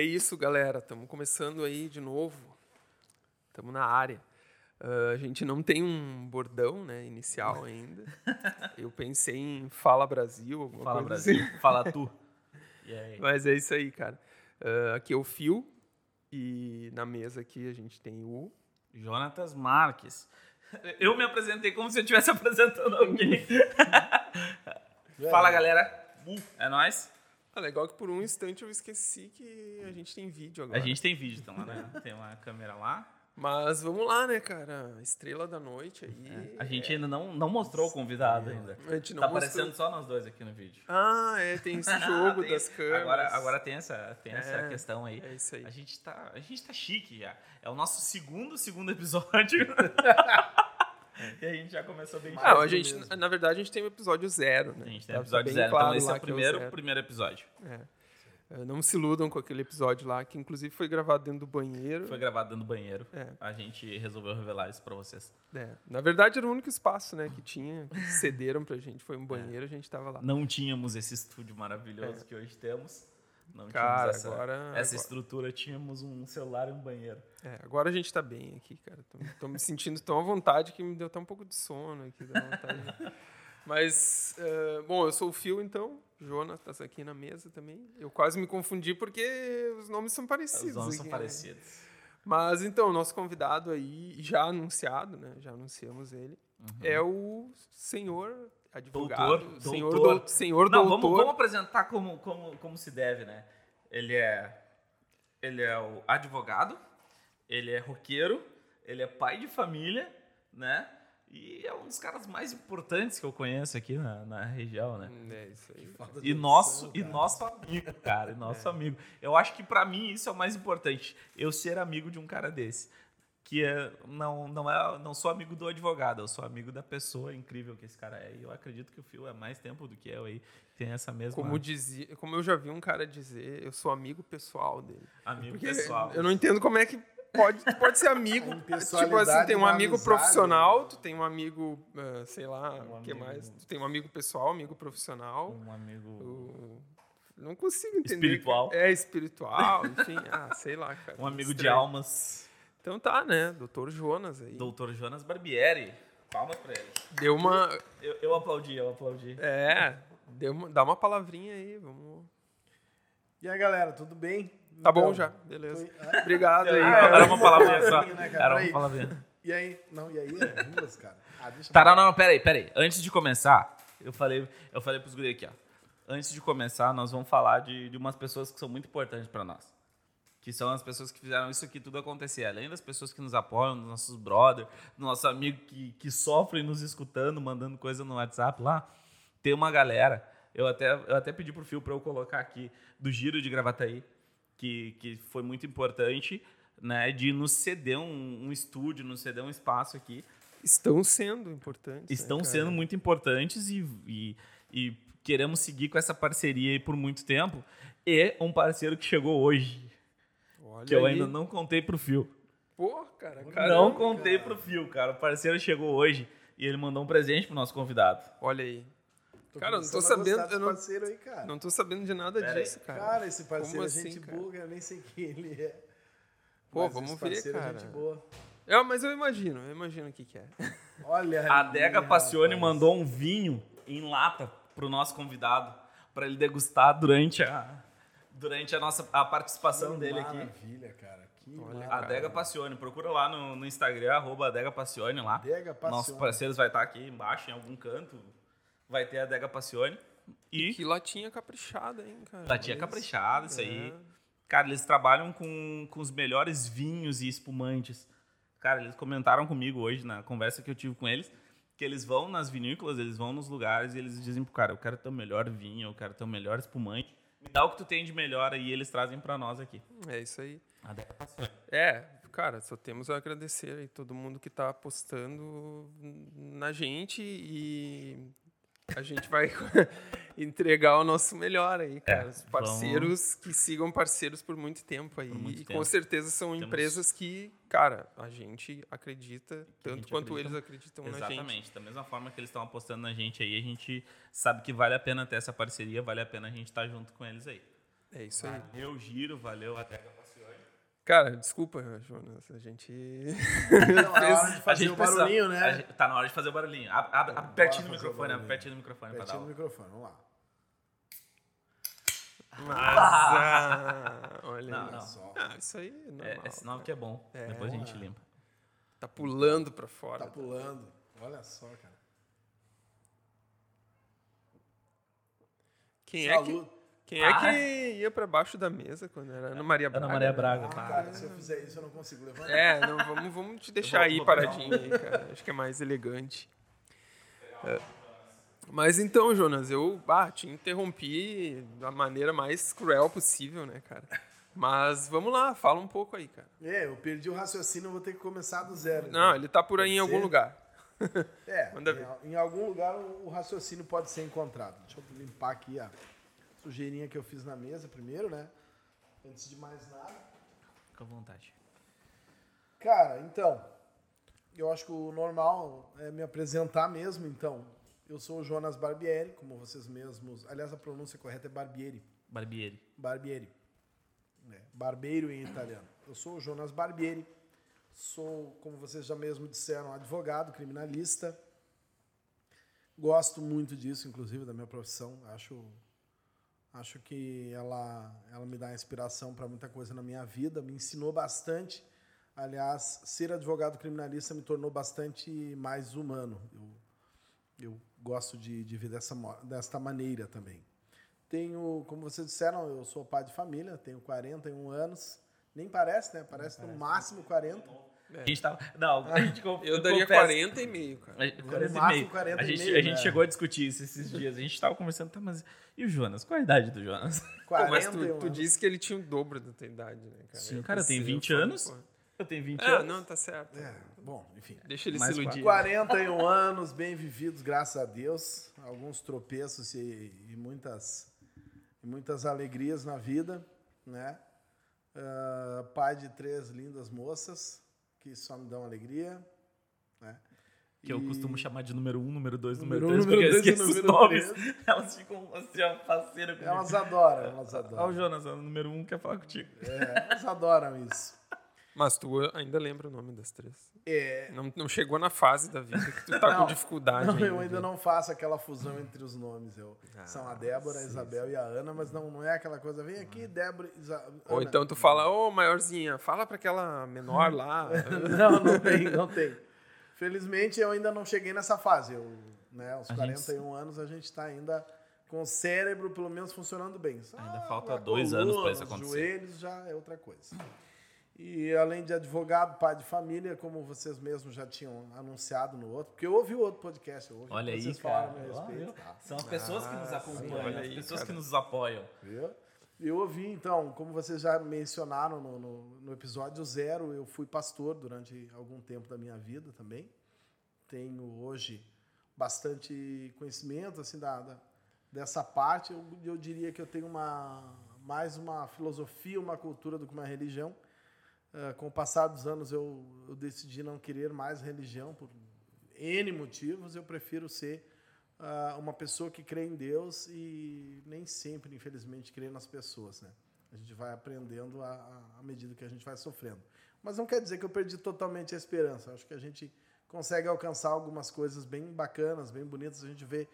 É isso, galera. Estamos começando aí de novo. Estamos na área. Uh, a gente não tem um bordão né, inicial ainda. Eu pensei em Fala Brasil, alguma Fala coisa Brasil, assim. fala tu. Mas é isso aí, cara. Uh, aqui é o Fio. E na mesa aqui a gente tem o. Jonatas Marques. Eu me apresentei como se eu estivesse apresentando alguém. Fala, galera. É nóis. Ah, legal que por um instante eu esqueci que a gente tem vídeo agora. A gente tem vídeo, então, né? Tem uma câmera lá. Mas vamos lá, né, cara? Estrela da noite aí. A gente ainda não, não mostrou o convidado ainda. A gente não Tá mostrou. aparecendo só nós dois aqui no vídeo. Ah, é, tem esse jogo Tem- das câmeras. Agora, agora tem essa, tem essa É, questão aí. É isso aí. A gente, tá, a gente tá chique já. É o nosso segundo, segundo episódio. e a gente já começou bem Ah, a gente, mesmo. na verdade, a gente tem o episódio zero, né? A gente tem Tá- tá episódio zero. claro então esse é o que primeiro, zero. primeiro episódio. É. É, Não se iludam com aquele episódio lá, que inclusive foi gravado dentro do banheiro. Foi gravado dentro do banheiro. É. A gente resolveu revelar isso pra vocês. É. Na verdade, era o único espaço né, que tinha, que cederam pra gente. Foi um banheiro, a gente tava lá. Não tínhamos esse estúdio maravilhoso que hoje temos. Não. Cara, essa, agora- essa agora- estrutura. Tínhamos um celular e um banheiro. É, agora a gente tá bem aqui, cara. Tô, tô me sentindo tão à vontade que me deu até um pouco de sono aqui. Vontade. Mas, é, bom, eu sou o Fio, então. Jonas tá aqui na mesa também. Eu quase me confundi porque os nomes são parecidos. Os nomes são aqui, né? parecidos. Mas então, nosso convidado aí, já anunciado, né? Já anunciamos ele. É o senhor advogado. Doutor, senhor, doutor. dou- senhor Não, doutor. vamos, vamos apresentar como, como, como se deve, né? Ele é, ele é o advogado, ele é roqueiro, ele é pai de família, né? E é um dos caras mais importantes que eu conheço aqui na, na região, né? É isso aí. E nosso, e nosso amigo, cara, e nosso amigo. Eu acho que pra mim isso é o mais importante. Eu ser amigo de um cara desse. Que é, não, não, é, não sou amigo do advogado, eu sou amigo da pessoa incrível que esse cara é. E eu acredito que o Phil é mais tempo do que eu aí. Tem essa mesma Como, dizia, como eu já vi um cara dizer, eu sou amigo pessoal dele. amigo Porque pessoal. Eu não entendo como é que pode, tu pode ser amigo. tipo assim, tem um da amigo amizade, profissional, tu tem um amigo, ah, sei lá, Um o que amigo- mais? Tu tem um amigo pessoal, amigo profissional. Um amigo. o- Não consigo entender. Espiritual. É, espiritual, enfim. ah, sei lá, cara. Um amigo de Estranho. almas. Então tá, né? Doutor Jonas aí. Doutor Jonas Barbieri. Palmas pra ele. Deu uma. Eu, eu aplaudi, eu aplaudi. É, deu uma, dá uma palavrinha aí, vamos. E aí, galera, tudo bem? Tá Então, bom já, beleza. foi- Ah, Obrigado aí, Ah, era uma palavrinha só. Né? Era uma Peraí. palavrinha. E aí? Não, e aí? É duas, cara. Ah, deixa eu Tá, não, não, peraí, peraí. Antes de começar, eu falei, eu falei pros guri aqui, ó. Antes de começar, nós vamos falar de, de umas pessoas que são muito importantes pra nós. Que são as pessoas que fizeram isso aqui tudo acontecer. Além das pessoas que nos apoiam, dos nossos brothers, do nosso amigo que, que sofre nos escutando, mandando coisa no WhatsApp lá. Tem uma galera, eu até, eu até pedi pro Fio pra eu colocar aqui, do Giro de Gravataí, que, que foi muito importante, né, de nos ceder um, um estúdio, nos ceder um espaço aqui Estão sendo importantes. né, estão cara? sendo muito importantes e, e, e queremos seguir com essa parceria aí por muito tempo. E um parceiro que chegou hoje, Olha que eu aí. ainda não contei pro Fio. Pô, cara, não caramba, contei cara. pro Fio, cara. O parceiro chegou hoje e ele mandou um presente pro nosso convidado. Olha aí. Tô Cara, eu não tô sabendo, eu não- parceiro aí, cara. Não tô sabendo de nada Pera aí. disso, cara. Cara, esse parceiro Como é assim, gente cara? boa, eu nem sei quem ele é. Pô, Mas vamos ver, parceiro é cara. gente boa. É, mas eu imagino, eu imagino o que, que é. Olha A aí, Dega Passione rapaz. mandou um vinho em lata pro nosso convidado para ele degustar durante a durante a nossa a participação Que dele aqui. Maravilha, cara. Que Olha, maravilha. A Dega Passione, procura lá no, no Instagram, arroba Adega Passione lá. Dega Passione. Nossos parceiros vai estar aqui embaixo, em algum canto. Vai ter a Adega Passione. E Que latinha caprichada, hein, cara. Latinha Olha caprichada, isso É. aí. Cara, eles trabalham com, com os melhores vinhos e espumantes. Cara, eles comentaram comigo hoje, na conversa que eu tive com eles, que eles vão nas vinícolas, eles vão nos lugares e eles dizem pro cara, eu quero ter o melhor vinho, eu quero ter o melhor espumante. Me dá o que tu tem de melhor e eles trazem pra nós aqui. É isso aí. Passione. É, cara, só temos a agradecer aí todo mundo que tá apostando na gente e a gente vai entregar o nosso melhor aí, cara. Os vamos- parceiros que sigam parceiros por muito tempo aí. Muito e tempo. com certeza são Temos- empresas que, cara, a gente acredita tanto gente quanto acredita. eles acreditam na gente. Exatamente. Da mesma forma que eles estão apostando na gente aí, a gente sabe que vale a pena ter essa parceria, vale a pena a gente estar junto com eles aí. É isso aí. Valeu, Giro, valeu, até Capacione. Cara, desculpa, Jonas. A gente. Não, é hora de fazer o barulhinho, né? gente- tá na hora de fazer o barulhinho. Ab- pertinho do microfone, pertinho do microfone Pertinho do o- microfone, vamos lá. Mas, ah, olha Não, aí. não. Só. Ah, isso aí é normal. É, é sinal que é bom. É. Depois a gente limpa. Tá pulando pra fora. Tá pulando. Olha só, cara. Quem é que. Quem é que ia pra baixo da mesa quando era Ana Maria Braga? Ana Maria né? Braga. Ah, tá. cara, se eu fizer isso eu não consigo levantar. É, não, vamos, vamos te deixar aí paradinho aí, cara. Acho que é mais elegante. É. Mas então, Jonas, eu ah, te interrompi da maneira mais cruel possível, né, cara? Mas vamos lá, fala um pouco aí, cara. É, eu perdi o raciocínio, eu vou ter que começar do zero. então. Não, ele tá por aí em Pode algum ser? lugar. É, Manda ver. em, em algum lugar o, o raciocínio pode ser encontrado. Deixa eu limpar aqui a sujeirinha que eu fiz na mesa primeiro, né? Antes de mais nada. Fica à vontade. Cara, então, eu acho que o normal é me apresentar mesmo, então. Eu sou o Jonas Barbieri, como vocês mesmos. Aliás, a pronúncia correta é Barbieri. Barbieri. Barbieri. É, barbeiro em italiano. Eu sou o Jonas Barbieri. Sou, como vocês já mesmo disseram, advogado, criminalista. Gosto muito disso, inclusive, da minha profissão. Acho, acho que ela, ela me dá inspiração para muita coisa na minha vida, me ensinou bastante. Aliás, ser advogado criminalista me tornou bastante mais humano. Eu, eu gosto de, de ver dessa, desta maneira também. Tenho, como vocês disseram, eu sou pai de família, tenho 41 anos. Nem parece, né? Parece no máximo 40. A gente tava. Não, a gente Eu daria confesso- 40 e meio, cara. A gente- 40 e máximo meio. 40 a e gente, meio, a gente né? chegou a discutir isso esses dias. A gente tava conversando, tá, mas. E o Jonas? Qual a idade do Jonas? Pô, mas 41 tu, tu disse que ele tinha o dobro da tua idade, né, cara? Sim, Eu cara, tem pensei, 20 eu falei, anos. Eu tenho 20 Ah, anos. não, tá certo. É, bom, enfim. Deixa ele se iludir. 41 anos, bem vividos, graças a Deus. Alguns tropeços e, e muitas, e muitas alegrias na vida, né? Ah, pai de três lindas moças, que só me dão alegria, né? Que eu E- costumo chamar de número 1, um, número 2, Número número um, 3, porque eu dois esqueço os número nomes. três. Elas ficam assim, ó, parceira comigo. Elas adoram, elas Ó, o adoram. Jonas, o número 1 um, quer falar contigo. É, elas adoram isso. Mas tu ainda lembra o nome das três. É, Não, não chegou na fase da vida que tu tá Não, com dificuldade. Não, ainda eu ainda não faço aquela fusão entre os nomes. Eu, são a Débora, a sim, Isabel e a Ana, mas não, não é aquela coisa, vem aqui, Débora, Isa, Ou então tu fala, ô maiorzinha, fala pra aquela menor lá. Não, não tem, não tem. Felizmente eu ainda não cheguei nessa fase. Eu, né, aos A gente- 41 anos a gente está ainda com o cérebro pelo menos funcionando bem. Só Ainda falta a dois anos pra coluna, isso os acontecer. joelhos já é outra coisa. E além de advogado, pai de família, como vocês mesmos já tinham anunciado no outro, porque eu ouvi o outro podcast, o Olha aí, cara. falaram a meu Ó, respeito. viu? São as pessoas que nos Ah, acompanham, sim, olha as aí, pessoas cara. que nos apoiam. Viu? Eu ouvi, então, como vocês já mencionaram no, no, no episódio zero, eu fui pastor durante algum tempo da minha vida também. Tenho hoje bastante conhecimento assim da, da- dessa parte. Eu, eu diria que eu tenho uma mais uma filosofia, uma cultura do que uma religião. Ah, com o passar dos anos, eu, eu decidi não querer mais religião por N motivos. Eu prefiro ser ah, uma pessoa que crê em Deus e nem sempre, infelizmente, crê nas pessoas, né? A gente vai aprendendo à medida que a gente vai sofrendo. Mas não quer dizer que eu perdi totalmente a esperança. Acho que a gente consegue alcançar algumas coisas bem bacanas, bem bonitas. A gente vê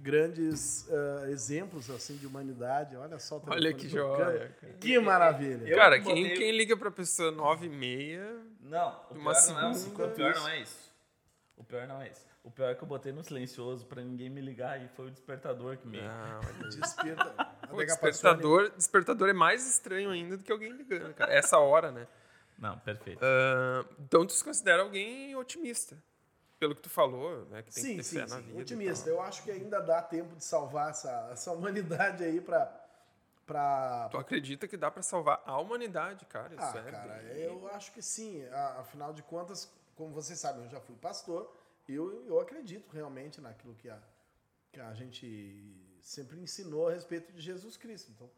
grandes ah, exemplos assim de humanidade. Olha só, o Olha que joia. cara. Que maravilha! Eu cara, botei- quem, quem liga pra pessoa 9 e meia... Não, o pior, não é, segunda- o pior não é isso. O pior não é isso. O pior é que eu botei no silencioso pra ninguém me ligar e foi o despertador que me. Não, olha aí. Desperta. A despertador, despertador é mais estranho ainda do que alguém ligando, cara. Essa hora, né? Não, perfeito. Ah, então tu se considera alguém otimista. Pelo que tu falou, né? Que tem sim, que ter sim, fé na sim. vida. e Otimista. Eu acho que ainda dá tempo de salvar essa, essa humanidade aí pra. pra... Tu acredita que dá pra salvar a humanidade, cara? Isso Ah, é cara, bem- eu acho que sim. Afinal de contas, como vocês sabem, eu já fui pastor. e Eu, eu acredito realmente naquilo que a, que a gente sempre ensinou a respeito de Jesus Cristo. Então,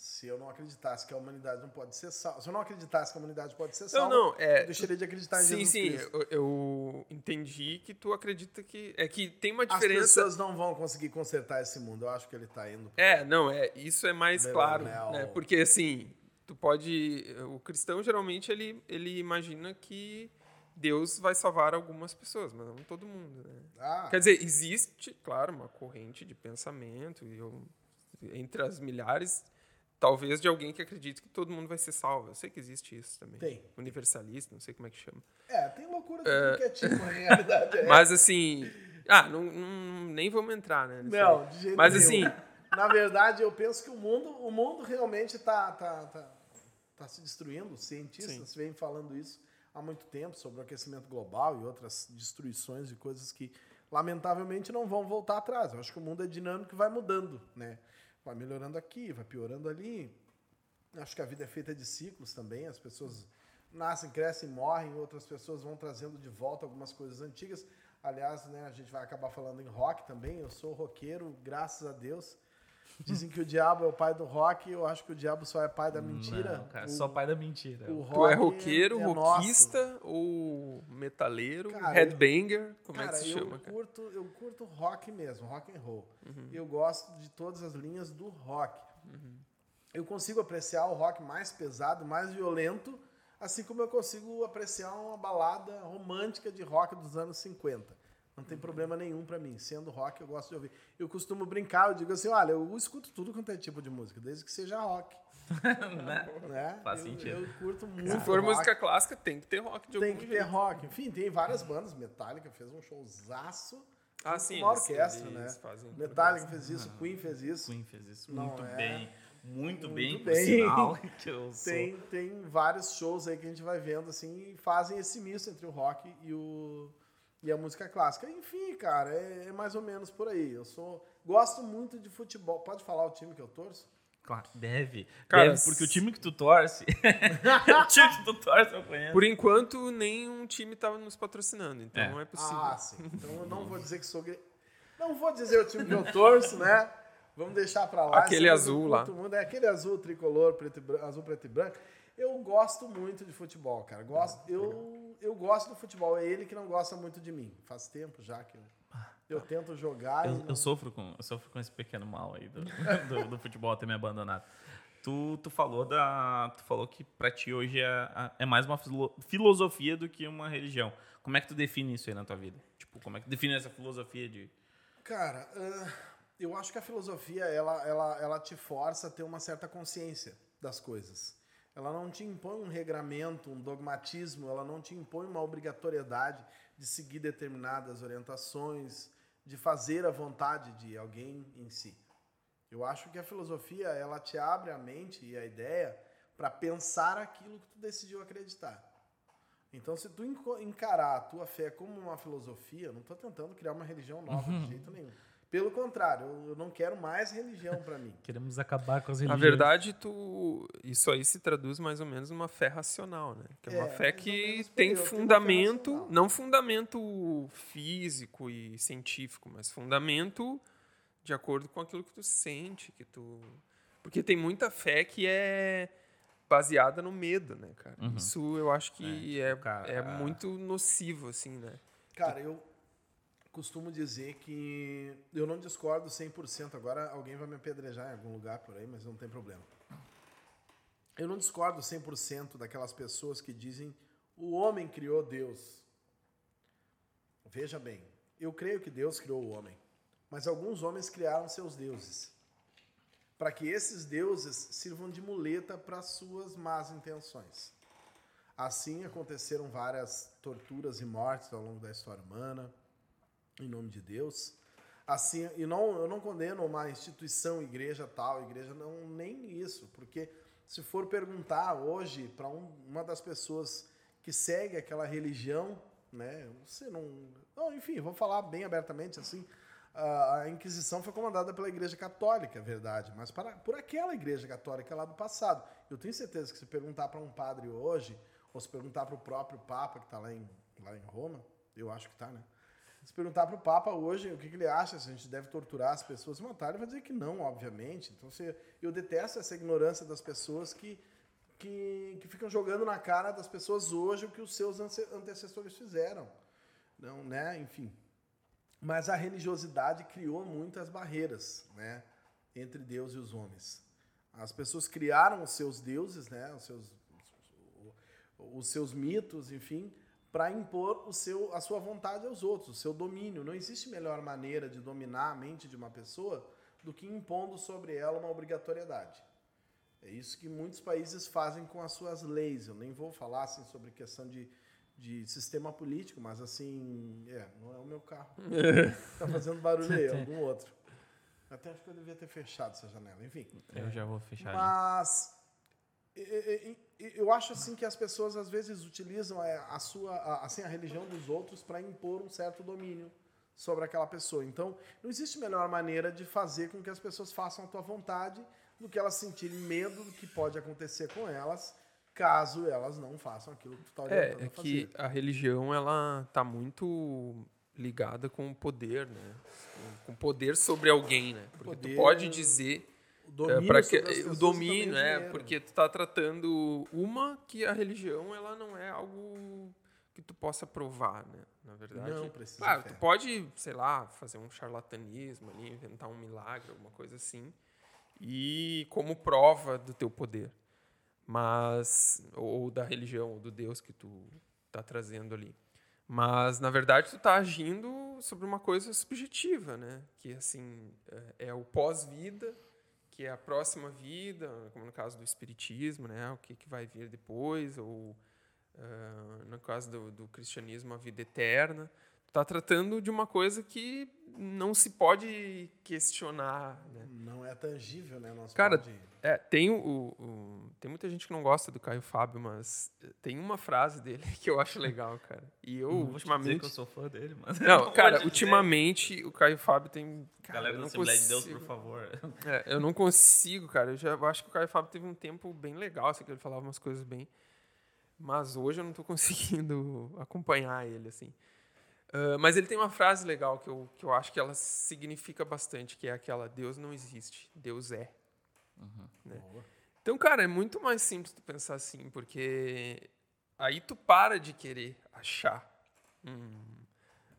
se eu não acreditasse que a humanidade não pode ser salva, se eu não acreditasse que a humanidade pode ser Não, salva, não, é. eu deixaria de acreditar em Sim, Jesus sim. Cristo. Eu, eu- eu entendi que tu acredita que. É que tem uma As diferença. pessoas não vão conseguir consertar esse mundo. Eu acho que ele tá indo. pra- É, não, é, isso é mais claro, né? Porque assim, tu pode, o cristão geralmente ele, ele imagina que Deus vai salvar algumas pessoas, mas não todo mundo, né? Ah, Quer dizer, existe, claro, uma corrente de pensamento e eu, entre as milhares, talvez de alguém que acredite que todo mundo vai ser salvo. Eu sei que existe isso também. Tem. Universalista, não sei como é que chama. é, tem loucura de tudo que é tipo, na realidade. É. Mas assim, ah, não, não- nem vamos entrar, né? Não, aí. de jeito Mas nenhum. assim, Na verdade, eu penso que o mundo, o mundo realmente está tá, tá, tá se destruindo. Os cientistas vêm falando isso há muito tempo sobre o aquecimento global e outras destruições e coisas que, lamentavelmente, não vão voltar atrás. Eu acho que o mundo é dinâmico e vai mudando, né? Vai melhorando aqui, vai piorando ali. Acho que a vida é feita de ciclos também. As pessoas nascem, crescem, morrem, outras pessoas vão trazendo de volta algumas coisas antigas. Aliás, né, a gente vai acabar falando em rock também. Eu sou roqueiro, graças a Deus. Dizem que o diabo é o pai do rock. Eu acho que o diabo só é pai da mentira. Não, cara, o, só pai da mentira. o tu é rock roqueiro, é nosso. rockista ou metaleiro, Cara, headbanger, como cara, é que se eu chama, cara? curto, eu curto rock mesmo, rock and roll. Uhum. Eu gosto de todas as linhas do rock. Uhum. Eu consigo apreciar o rock mais pesado, mais violento, assim como eu consigo apreciar uma balada romântica de rock dos anos 50. Não tem problema nenhum pra mim. Sendo rock, eu gosto de ouvir. Eu costumo brincar, eu digo assim, olha, eu escuto tudo quanto é tipo de música, desde que seja rock. né? Né? Faz eu, sentido. Eu curto muito Se for rock. música clássica, tem que ter rock de Tem algum que jeito. ter rock. Enfim, tem várias bandas. Metallica fez um showzaço. Ah, sim, Uma orquestra, eles né? fazem Metallica fez isso, Queen fez isso. Queen fez isso Não muito é? bem. Muito, Muito bem, por bem. sinal. Que eu sou. Tem, tem vários shows aí que a gente vai vendo assim e fazem esse misto entre o rock e, o, e a música clássica. Enfim, cara, é, é mais ou menos por aí. Eu sou gosto muito de futebol. Pode falar o time que eu torço? Claro, deve. Cara, deve, porque o time que tu torce. o time que tu torce eu conheço. Por enquanto, nenhum time estava nos patrocinando, então É. não é possível. Ah, sim. Então eu não vou dizer que sou. Não vou dizer o time que eu torço, né? Vamos deixar pra lá. Aquele azul lá. muito. É aquele azul tricolor, preto e branco, azul, preto e branco. Eu gosto muito de futebol, cara. Gosto, eu, eu gosto do futebol. É ele que não gosta muito de mim. Faz tempo já que eu, eu tento jogar. Eu, não- eu sofro com, eu sofro com esse pequeno mal aí do, do, do futebol ter me abandonado. Tu, tu falou da, tu falou que pra ti hoje é, é mais uma filo- filosofia do que uma religião. Como é que tu define isso aí na tua vida? Tipo, como é que tu define essa filosofia de Cara, ah, eu acho que a filosofia ela, ela, ela te força a ter uma certa consciência das coisas. Ela não te impõe um regramento, um dogmatismo, ela não te impõe uma obrigatoriedade de seguir determinadas orientações, de fazer a vontade de alguém em si. Eu acho que a filosofia ela te abre a mente e a ideia para pensar aquilo que tu decidiu acreditar. Então, se tu encarar a tua fé como uma filosofia, não estou tentando criar uma religião nova de jeito nenhum. Pelo contrário, eu- não quero mais religião para mim. queremos acabar com as Na verdade, tu, isso aí se traduz mais ou menos numa fé racional, né? Que é uma É, fé mais ou que tem uma fé fundamento, não fundamento físico e científico, mas fundamento de acordo com aquilo que tu sente, que tu... Porque tem muita fé que é baseada no medo, né, cara? Uhum. Isso eu acho que é, tipo, cara, é a- muito nocivo, assim, né? Cara, eu costumo dizer que eu não discordo 100%. Agora alguém vai me apedrejar em algum lugar por aí, mas não tem problema. Eu não discordo 100% daquelas pessoas que dizem o homem criou Deus. Veja bem, eu creio que Deus criou o homem, mas alguns homens criaram seus deuses. Para que esses deuses sirvam de muleta para suas más intenções. Assim aconteceram várias torturas e mortes ao longo da história humana, em nome de Deus. Assim, e não, eu não condeno uma instituição, igreja tal, igreja não, nem isso, porque se for perguntar hoje para um, uma das pessoas que segue aquela religião, né, você não, não, enfim, vou falar bem abertamente assim, a Inquisição foi comandada pela Igreja Católica, é verdade, mas para, por aquela Igreja Católica lá do passado. Eu tenho certeza que se perguntar para um padre hoje, ou se perguntar para o próprio Papa que está lá em, lá em Roma, eu acho que está, né? Se perguntar para o Papa hoje o que, que ele acha, se a gente deve torturar as pessoas matar, ele vai dizer que não, obviamente. Então, se, eu detesto essa ignorância das pessoas que, que, que ficam jogando na cara das pessoas hoje o que os seus ance- antecessores fizeram. não, né? Enfim. Mas a religiosidade criou muitas barreiras, né? Entre Deus e os homens. As pessoas criaram os seus deuses, né? Os seus, os seus mitos, enfim, para impor o seu, a sua vontade aos outros, o seu domínio. Não existe melhor maneira de dominar a mente de uma pessoa do que impondo sobre ela uma obrigatoriedade. É isso que muitos países fazem com as suas leis. Eu nem vou falar assim, sobre questão de, de sistema político, mas assim, é, não é o meu carro. Está fazendo barulho aí, algum outro. Até acho que eu devia ter fechado essa janela, enfim. Eu já vou fechar. Mas eu acho assim que as pessoas às vezes utilizam é, a sua, assim, a religião dos outros para impor um certo domínio sobre aquela pessoa. Então, não existe melhor maneira de fazer com que as pessoas façam a tua vontade do que elas sentirem medo do que pode acontecer com elas caso elas não façam aquilo que tu está orientando é, é que a religião ela está muito ligada com o poder, né? Com poder sobre alguém, né? Porque poder, tu pode dizer domínio, é, que, o domínio é porque tu está tratando uma que a religião ela não é algo que tu possa provar, né? Na verdade. Não precisa. Ah, tu pode, sei lá, fazer um charlatanismo ali, inventar um milagre, alguma coisa assim e como prova do teu poder, mas ou da religião ou do Deus que tu está trazendo ali. Mas na verdade tu está agindo sobre uma coisa subjetiva, né? Que assim é, é o pós-vida, que é a próxima vida, como no caso do espiritismo, né? O que, que vai vir depois ou uh, no caso do, do cristianismo a vida eterna está tratando de uma coisa que não se pode questionar. Né? Não é tangível, né? Nosso Cara, pode... é, tem, o, o, tem muita gente que não gosta do Caio Fábio, mas tem uma frase dele que eu acho legal, cara. E eu, não ultimamente. que eu sou fã dele, mas. Não, não cara, ultimamente o Caio Fábio tem. Cara, Galera da Assembleia de Deus, por favor. É, eu não consigo, cara. Eu já eu acho que o Caio Fábio teve um tempo bem legal, assim, que ele falava umas coisas bem. Mas hoje eu não estou conseguindo acompanhar ele, assim. Uh, mas ele tem uma frase legal que eu, que eu acho que ela significa bastante, que é aquela Deus não existe, Deus é. Uhum. Né? Então, cara, é muito mais simples tu pensar assim, porque aí tu para de querer achar. Hum,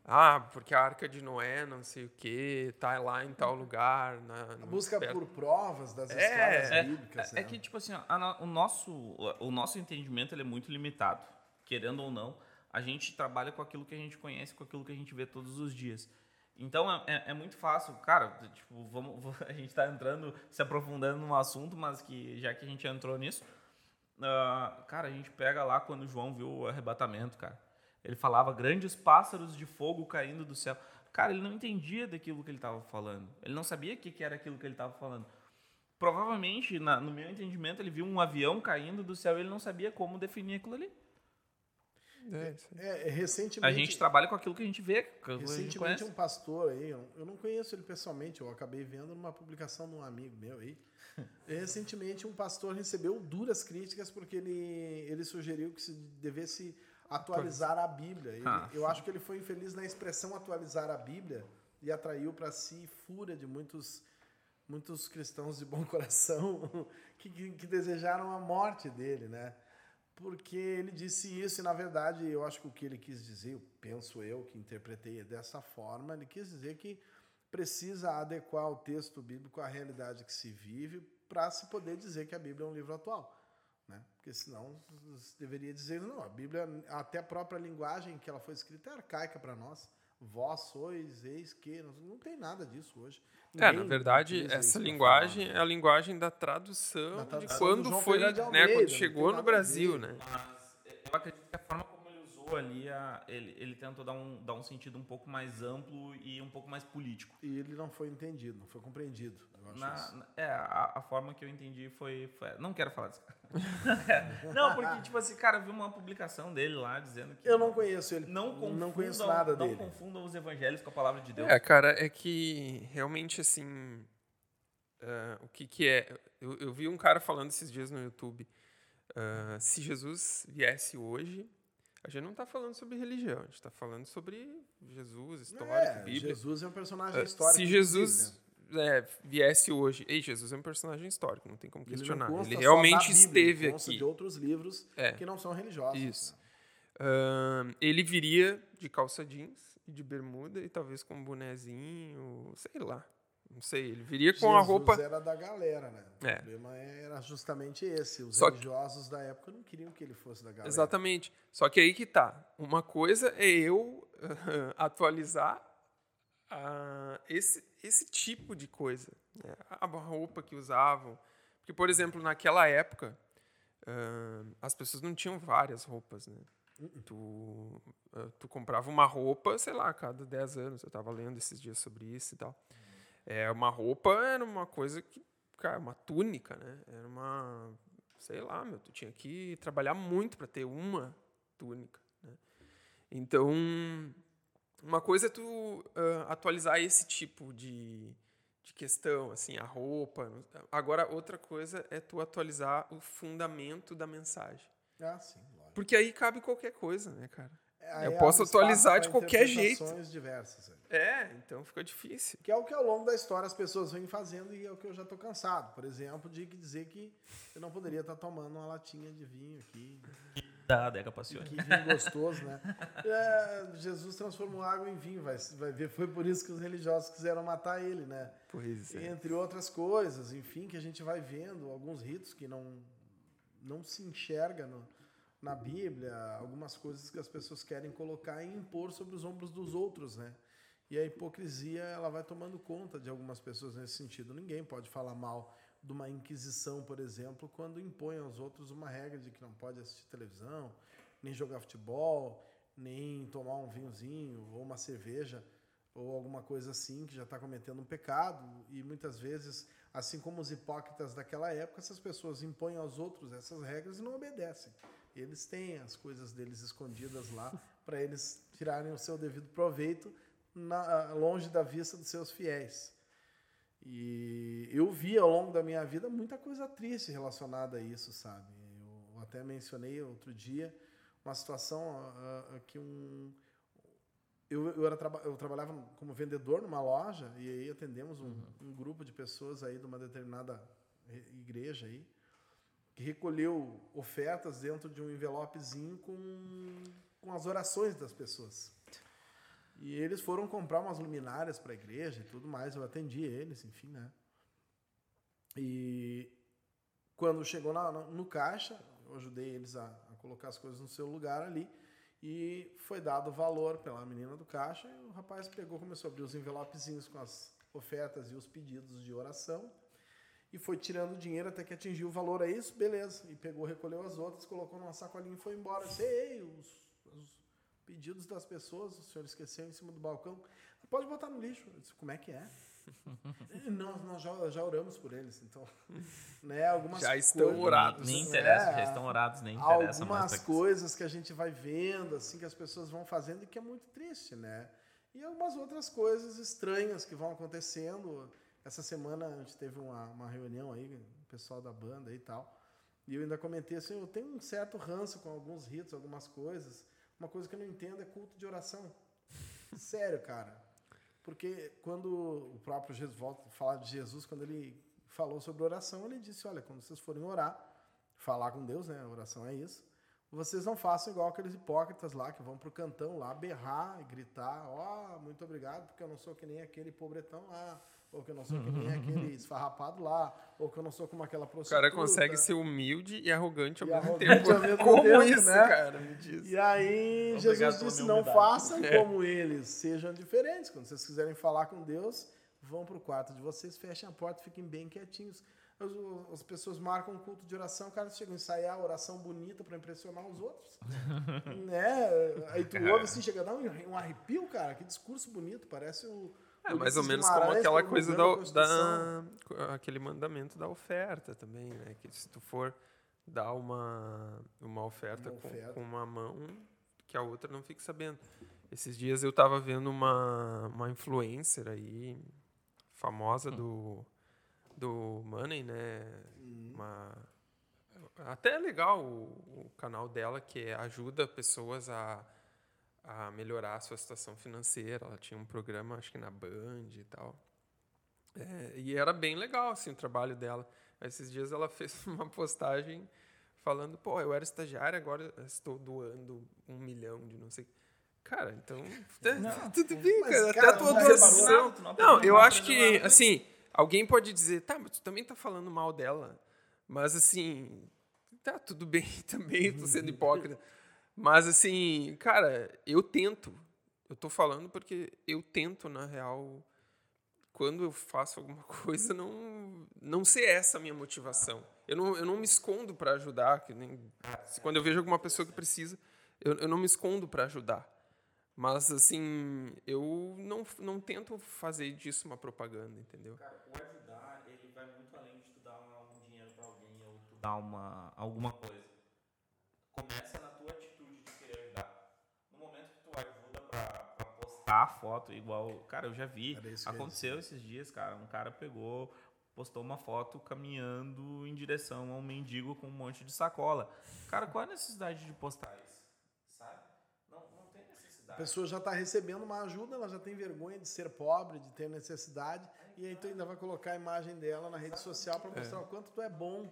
ah, porque a Arca de Noé, não sei o que, tá lá em tal lugar. Na, a busca perto. por provas das é, histórias é, bíblicas. É, né? é, que, tipo assim, a, o, nosso, o nosso entendimento ele é muito limitado, querendo ou não a gente trabalha com aquilo que a gente conhece, com aquilo que a gente vê todos os dias. Então é, é, é muito fácil, cara. Tipo, vamos, a gente está entrando, se aprofundando num assunto, mas que já que a gente entrou nisso, uh, cara, a gente pega lá quando João viu o arrebatamento, cara. Ele falava grandes pássaros de fogo caindo do céu. Cara, ele não entendia daquilo que ele estava falando. Ele não sabia o que, que era aquilo que ele estava falando. Provavelmente, na, no meu entendimento, ele viu um avião caindo do céu e ele não sabia como definir aquilo ali. É, é, é, recentemente. A gente trabalha com aquilo que a gente vê. recentemente, um pastor aí, eu não conheço ele pessoalmente, eu acabei vendo numa publicação de um amigo meu aí. recentemente, um pastor recebeu duras críticas porque ele, ele sugeriu que se devesse atualizar a Bíblia. Ele, ah, eu acho que ele foi infeliz na expressão atualizar a Bíblia e atraiu para si fúria de muitos muitos cristãos de bom coração que, que, que desejaram a morte dele, né? Porque ele disse isso e, na verdade, eu acho que o que ele quis dizer, penso eu que interpretei dessa forma, ele quis dizer que precisa adequar o texto bíblico à realidade que se vive para se poder dizer que a Bíblia é um livro atual. Né? Porque senão deveria dizer, não, a Bíblia, até a própria linguagem que ela foi escrita é arcaica para nós. Vós sois, eis que. Não tem nada disso hoje. Ninguém é, na verdade, essa linguagem é a linguagem da tradução, da tradução de quando foi, Almeida, né, quando chegou no Brasil, né? Mas eu acredito que a forma como ele usou ali, a, ele, ele tentou dar um, dar um sentido um pouco mais amplo e um pouco mais político. E ele não foi entendido, não foi compreendido. Na, é, a, a, forma que eu entendi foi, foi Não quero falar disso. não, porque, tipo assim, cara, eu vi uma publicação dele lá dizendo que. Eu não conheço ele. Não, confundam, não conheço nada não dele. Não confundam os evangelhos com a palavra de Deus. É, cara, é que realmente, assim. Uh, o que, que é. Eu, eu, vi um cara falando esses dias no YouTube. Uh, se Jesus viesse hoje, a gente não está falando sobre religião, a gente está falando sobre Jesus, história, é, Bíblia. Jesus é um personagem histórico. Se Jesus é, viesse hoje. Ei, Jesus é um personagem histórico, não tem como questionar. Ele, ele realmente esteve aqui. de outros livros é. que não são religiosos. Isso. Ahn, ele viria de calça jeans e de bermuda e talvez com um bonezinho, sei lá. Não sei, ele viria com a Jesus roupa. era da galera, né? O É. problema era justamente esse. Os Só que- religiosos da época não queriam que ele fosse da galera. Exatamente. Só que aí que tá. Uma coisa é eu atualizar ah, esse, esse tipo de coisa. né? A roupa que usavam. Porque, por exemplo, naquela época, ah, as pessoas não tinham várias roupas, né? Tu, ah, tu comprava uma roupa, sei lá, a cada 10 anos. Eu estava lendo esses dias sobre isso e tal. É, uma roupa era uma coisa que, cara, uma túnica, né? Era uma, sei lá, meu, tu tinha que trabalhar muito para ter uma túnica, né? Então, uma coisa é tu ah, atualizar esse tipo de, de questão, assim, a roupa. Agora, outra coisa é tu atualizar o fundamento da mensagem. Ah, sim, lógico. Porque aí cabe qualquer coisa, né, cara? Eu posso atualizar de qualquer jeito. diversas. né? É, então fica difícil. Que é o que ao longo da história as pessoas vêm fazendo e é o que eu já estou cansado. Por exemplo, de que dizer que eu não poderia estar tomando uma latinha de vinho aqui. Da adega passione. Que vinho gostoso, né? É, Jesus transformou água em vinho, vai, vai ver. Foi por isso que os religiosos quiseram matar ele, né? Pois é. Entre outras coisas, enfim, que a gente vai vendo alguns ritos que não, não se enxerga no- na Bíblia, algumas coisas que as pessoas querem colocar e impor sobre os ombros dos outros, né? E a hipocrisia, ela vai tomando conta de algumas pessoas nesse sentido. Ninguém pode falar mal de uma inquisição, por exemplo, quando impõe aos outros uma regra de que não pode assistir televisão, nem jogar futebol, nem tomar um vinhozinho ou uma cerveja ou alguma coisa assim que já está cometendo um pecado e muitas vezes, assim como os hipócritas daquela época, essas pessoas impõem aos outros essas regras e não obedecem. Eles têm as coisas deles escondidas lá para eles tirarem o seu devido proveito na- longe da vista dos seus fiéis. E eu vi ao longo da minha vida muita coisa triste relacionada a isso, sabe? Eu até mencionei outro dia uma situação ah, ah, que um eu, eu, era eu trabalhava como vendedor numa loja e aí atendemos um, um grupo de pessoas aí de uma determinada re- igreja aí que recolheu ofertas dentro de um envelopezinho com, com as orações das pessoas. E eles foram comprar umas luminárias para a igreja e tudo mais. Eu atendi eles, enfim, né? E quando chegou na- no, caixa, eu ajudei eles a, a colocar as coisas no seu lugar ali. E foi dado valor pela menina do caixa. E o rapaz pegou, começou a abrir os envelopezinhos com as ofertas e os pedidos de oração. E foi tirando dinheiro até que atingiu o valor. É isso? Beleza. E pegou, recolheu as outras, colocou numa sacolinha e foi embora. Eu disse, Ei, os, os pedidos das pessoas, o senhor esqueceu em cima do balcão. Pode botar no lixo. Eu disse, como é que é? nós nós já, já oramos por eles, então. Né, algumas Já estão coisas- orados. Nem interessa, É, já estão orados, nem interessa algumas coisas que a gente vai vendo, assim, que as pessoas vão fazendo e que é muito triste, né? E algumas outras coisas estranhas que vão acontecendo. Essa semana a gente teve uma, uma reunião aí, o pessoal da banda e tal. E eu ainda comentei assim, eu tenho um certo ranço com alguns ritos, algumas coisas. Uma coisa que eu não entendo é culto de oração. Sério, cara. Porque quando o próprio Jesus volta a falar de Jesus, quando ele falou sobre oração, ele disse: Olha, quando vocês forem orar, falar com Deus, né? Oração é isso. Vocês não façam igual aqueles hipócritas lá que vão pro cantão lá berrar e gritar: Ó, muito obrigado, porque eu não sou que nem aquele pobretão lá, ou que eu não sou que nem aquele esfarrapado lá, ou que eu não sou como aquela O prostituta. cara consegue ser humilde e arrogante ao E mesmo arrogante tempo. ao mesmo Como tempo, isso, né? cara? Me diz. E aí Obrigado Jesus disse: não humildade." façam É. como eles, sejam diferentes. Quando vocês quiserem falar com Deus, vão para o quarto de vocês, fechem a porta, fiquem bem quietinhos. As, as pessoas marcam um culto de oração, o cara chega a ensaiar a oração bonita para impressionar os outros. né? Aí tu ouve assim, chega a dar um, um arrepio, cara. Que discurso bonito, parece o. É mais ou menos como aquela coisa da, Constituição. da aquele mandamento da oferta também, né? Que se tu for dar uma uma oferta, Uma com- oferta. Com, uma mão, que a outra não fique sabendo. Esses dias eu tava vendo uma uma influencer aí famosa do do Money, né? Uma até é legal o, o canal dela que ajuda pessoas a a melhorar a sua situação financeira. Ela tinha um programa, acho que na Band e tal. É, e era bem legal assim, o trabalho dela. Esses dias ela fez uma postagem falando, pô, eu era estagiário, agora estou doando um milhão de não sei. Cara, então. tá- tudo bem, Mas, cara. Até a tua não é doação. tu não Não, aprendeu eu acho aprendeu que, assim, alguém pode dizer, tá, mas tu também tá falando mal dela. Mas, assim, tá tudo bem também, tô sendo hipócrita. Mas, assim, cara, eu tento. Eu tô falando porque eu tento, na real, quando eu faço alguma coisa, não, não ser essa a minha motivação. Eu não, eu não me escondo para ajudar. Nem, quando eu vejo alguma pessoa que precisa, eu, eu não me escondo para ajudar. Mas, assim, eu não, não tento fazer disso uma propaganda, entendeu? Cara, o ajudar, ele vai muito além de tu dar um dinheiro pra alguém ou tu dar uma, alguma coisa. Começa na tua atitude de querer ajudar. No momento que tu ajuda pra, pra postar a foto, igual. Cara, eu já vi. Aconteceu esses dias, cara. Um cara pegou, postou uma foto caminhando em direção a um mendigo com um monte de sacola. Cara, qual a necessidade de postar isso? Sabe? Não, não tem A necessidade. pessoa já está recebendo uma ajuda, ela já tem vergonha de ser pobre, de ter necessidade, e aí tu ainda vai colocar a imagem dela na rede social para mostrar o quanto tu é bom.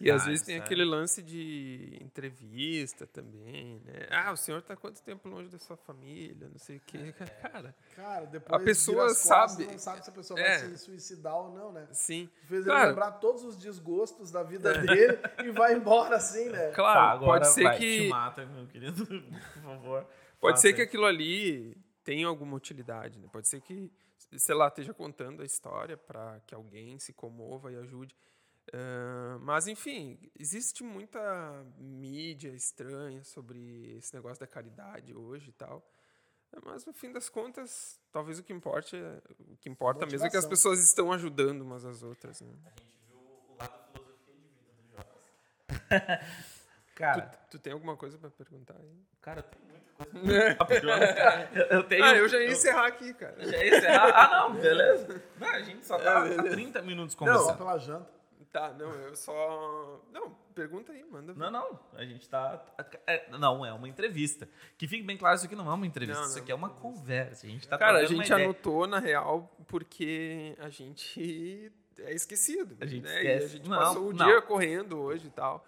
E às Ah, vezes tem sério? aquele lance de entrevista também, né? Ah, o senhor está quanto tempo longe da sua família, não sei o quê. Cara, Cara, depois A pessoa costas, sabe- não sabe se a pessoa É. vai se suicidar ou não, né? sim. Fez ele Claro. lembrar todos os desgostos da vida dele e vai embora assim, né? Claro, Tá, agora pode ser vai, que Te mata, meu querido, por favor. Pode ser que aquilo ali tenha alguma utilidade, né? Pode ser que, sei lá, esteja contando a história para que alguém se comova e ajude. Mas, enfim, existe muita mídia estranha sobre esse negócio da caridade hoje e tal. Mas, no fim das contas, talvez o que importe é, o que importa mesmo é que as Motivação. pessoas estão ajudando umas às outras. Né? A gente viu o lado filosofia de vida do Jonas. cara, Tu, tu tem alguma coisa para perguntar aí? cara, tem muita coisa. pra Jonas, cara. Eu, eu tenho. Ah, eu já ia encerrar aqui, cara. já ia encerrar. Ah, não, beleza. Não, a gente só tá há 30 minutos Só conversando. pela janta. Tá, não, eu só. Não, pergunta aí, manda. ver. Não, não, a gente tá. é, não, é uma entrevista. Que fique bem claro, isso aqui não é uma entrevista, Não, isso não. aqui é uma conversa. A gente tá Cara, a gente anotou, na real, porque a gente é esquecido. A gente né? E a esquece. gente Não, passou o dia correndo hoje e tal.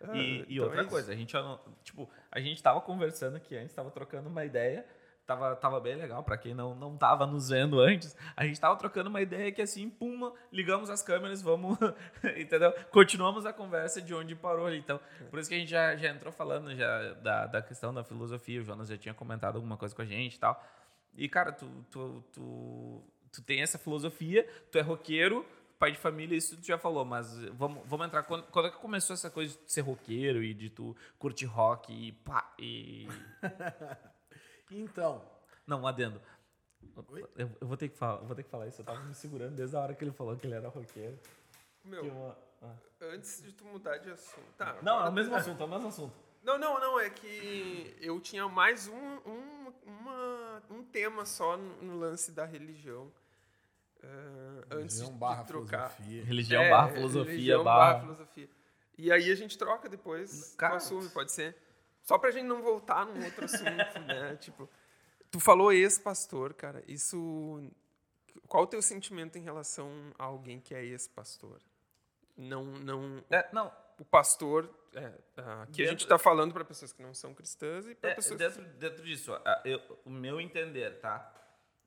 Ah, E, e então outra é coisa, a gente, tipo, a gente tava conversando aqui antes, tava trocando uma ideia, tava, tava bem legal, pra quem não, não tava nos vendo antes, a gente tava trocando uma ideia que assim, pum, ligamos as câmeras, vamos, entendeu? Continuamos a conversa de onde parou ali, então, por isso que a gente já, já entrou falando já da, da questão da filosofia, o Jonas já tinha comentado alguma coisa com a gente e tal, e cara, tu, tu, tu, tu tem essa filosofia, tu é roqueiro, pai de família, isso tu já falou, mas vamos, vamos entrar. Quando, quando é que começou essa coisa de ser roqueiro e de tu curtir rock e pá, e. Então, Não, um adendo. Eu, eu vou ter que falar, eu vou ter que falar isso. Eu tava me segurando desde a hora que ele falou que ele era roqueiro. Meu, uma- ah. antes de tu mudar de assunto. Tá, Não, é agora- o mesmo assunto, é o mesmo assunto. Não, não, não, é que eu tinha mais um, um, uma- um tema só no, no lance da religião. ah, antes de, religião barra de trocar. filosofia. Religião É, barra filosofia religião barra. filosofia. E aí a gente troca depois, Cara, assume, pode ser. Só pra gente não voltar num outro assunto, né? Tipo, tu falou ex-pastor, cara. Isso. Qual o teu sentimento em relação a alguém que é ex-pastor? Não, não. É, não, O pastor. É, ah, aqui a gente Dentro- está falando para pessoas que não são cristãs e para É, pessoas. dentro, dentro disso, ah, eu- o meu entender, tá?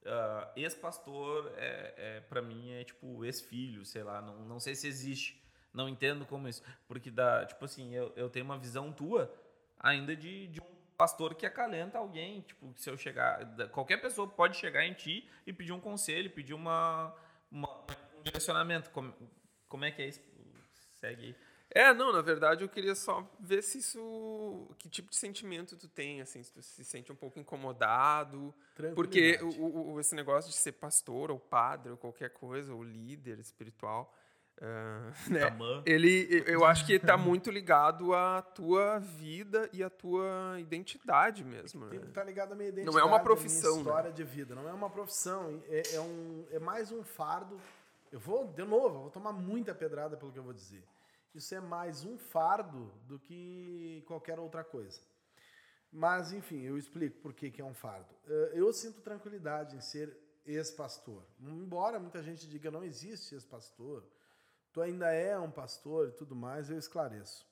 Ah, ex-pastor, é, é, para mim, é tipo ex-filho, sei lá, não, não sei se existe. Não entendo como isso. Porque, dá, tipo assim, eu, eu tenho uma visão tua ainda de, de um pastor que acalenta alguém. Tipo, se eu chegar. Qualquer pessoa pode chegar em ti e pedir um conselho, pedir uma, uma- um direcionamento. Como, como é que é isso? Segue aí. É, não, na verdade eu queria só ver se isso. Que tipo de sentimento tu tem, assim, se tu se sente um pouco incomodado. Porque o, o- esse negócio de ser pastor, ou padre, ou qualquer coisa, ou líder espiritual, ah, né, ele, eu acho que está muito ligado à tua vida e à tua identidade mesmo. Né? Estar ligado à minha Não identidade, é uma à profissão, minha história de vida. Não é uma profissão. É, é um, é mais um fardo. Eu vou, de novo, eu vou tomar muita pedrada pelo que eu vou dizer. Isso é mais um fardo do que qualquer outra coisa. Mas, enfim, eu explico por que, que é um fardo. Eh, Eu sinto tranquilidade em ser ex-pastor. Embora muita gente diga não existe ex-pastor, tu ainda é um pastor e tudo mais, eu esclareço.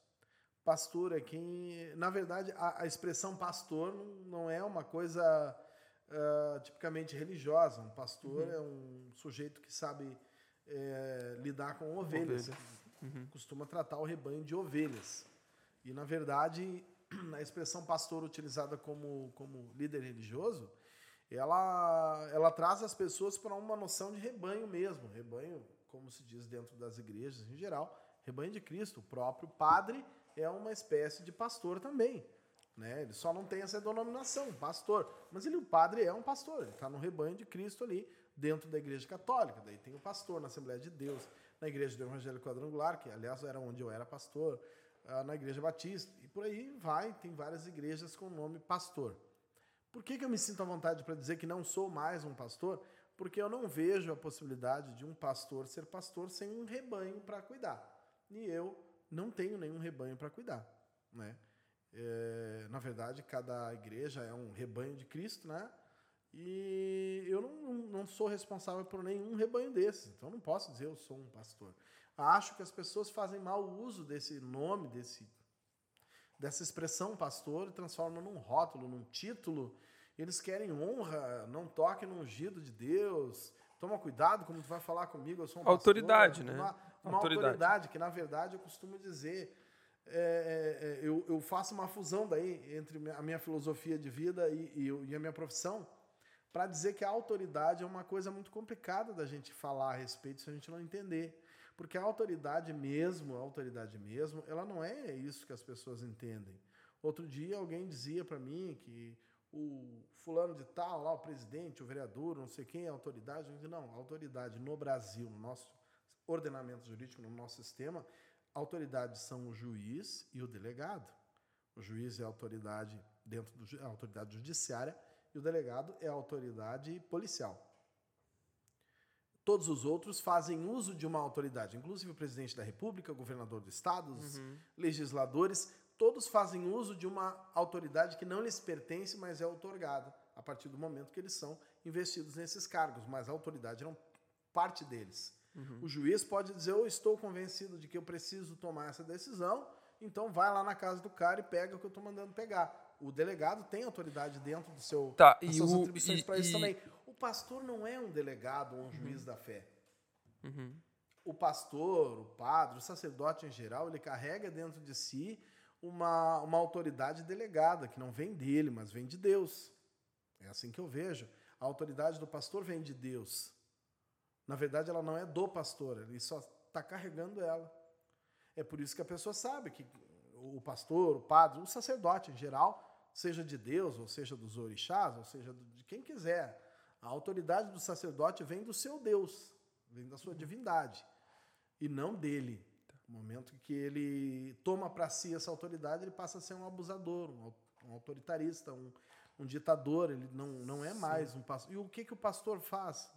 Pastor é quem. Na verdade, a, a expressão pastor não, é uma coisa uh, tipicamente religiosa. Um pastor uhum. é um sujeito que sabe é, lidar com ovelhas, Ovelha. uhum. costuma tratar o rebanho de ovelhas. E, na verdade, a expressão pastor utilizada como, como líder religioso, ela, ela traz as pessoas para uma noção de rebanho mesmo. Rebanho, como se diz dentro das igrejas em geral, rebanho de Cristo. O próprio padre é uma espécie de pastor também. Né? Ele só não tem essa denominação, pastor. Mas ele, o padre é um pastor, ele está no rebanho de Cristo ali, dentro da igreja católica. Daí tem o pastor na Assembleia de Deus, na igreja do Evangelho Quadrangular, que aliás era onde eu era pastor, ah, na igreja batista. E por aí vai, tem várias igrejas com o nome pastor. Por que, que eu me sinto à vontade para dizer que não sou mais um pastor? Porque eu não vejo a possibilidade de um pastor ser pastor sem um rebanho para cuidar. E eu não tenho nenhum rebanho para cuidar. Né? É, na verdade, cada igreja é um rebanho de Cristo, né? E eu não, não sou responsável por nenhum rebanho desses, então não posso dizer eu sou um pastor. Acho que as pessoas fazem mau uso desse nome, desse, dessa expressão pastor, e transformam num rótulo, num título. Eles querem honra, não toque no ungido de Deus. Toma cuidado como tu vai falar comigo, eu sou um autoridade, pastor. Né? Uma, uma autoridade. autoridade, que na verdade eu costumo dizer, é, é, é, eu, eu, faço uma fusão daí entre a minha filosofia de vida e, e, e a minha profissão para dizer que a autoridade é uma coisa muito complicada da gente falar a respeito se a gente não entender. Porque a autoridade mesmo, a autoridade mesmo, ela não é isso que as pessoas entendem. Outro dia alguém dizia para mim que o fulano de tal, lá o presidente, o vereador, não sei quem é autoridade. Não, a autoridade no Brasil, no nosso ordenamento jurídico, no nosso sistema, autoridades são o juiz e o delegado. O juiz é a autoridade dentro da autoridade judiciária e o delegado é a autoridade policial. Todos os outros fazem uso de uma autoridade, inclusive o presidente da República, o governador do estado, os uhum. legisladores, todos fazem uso de uma autoridade que não lhes pertence, mas é otorgada a partir do momento que eles são investidos nesses cargos, mas a autoridade não parte deles. Uhum. O juiz pode dizer: Eu estou convencido de que eu preciso tomar essa decisão, então vai lá na casa do cara e pega o que eu estou mandando pegar. O delegado tem autoridade dentro do seu, tá, das suas o, atribuições para isso também. O pastor não é um delegado ou um uhum. juiz da fé. Uhum. O pastor, o padre, o sacerdote em geral, ele carrega dentro de si uma, uma autoridade delegada, que não vem dele, mas vem de Deus. É assim que eu vejo. A autoridade do pastor vem de Deus. Na verdade, ela não é do pastor, ele só está carregando ela. É por isso que a pessoa sabe que o pastor, o padre, o sacerdote em geral, seja de Deus, ou seja dos orixás, ou seja de quem quiser, a autoridade do sacerdote vem do seu Deus, vem da sua divindade, e não dele. No momento que ele toma para si essa autoridade, ele passa a ser um abusador, um autoritarista, um, um ditador, ele não, não é mais Sim. um pastor. E o que, que o pastor faz?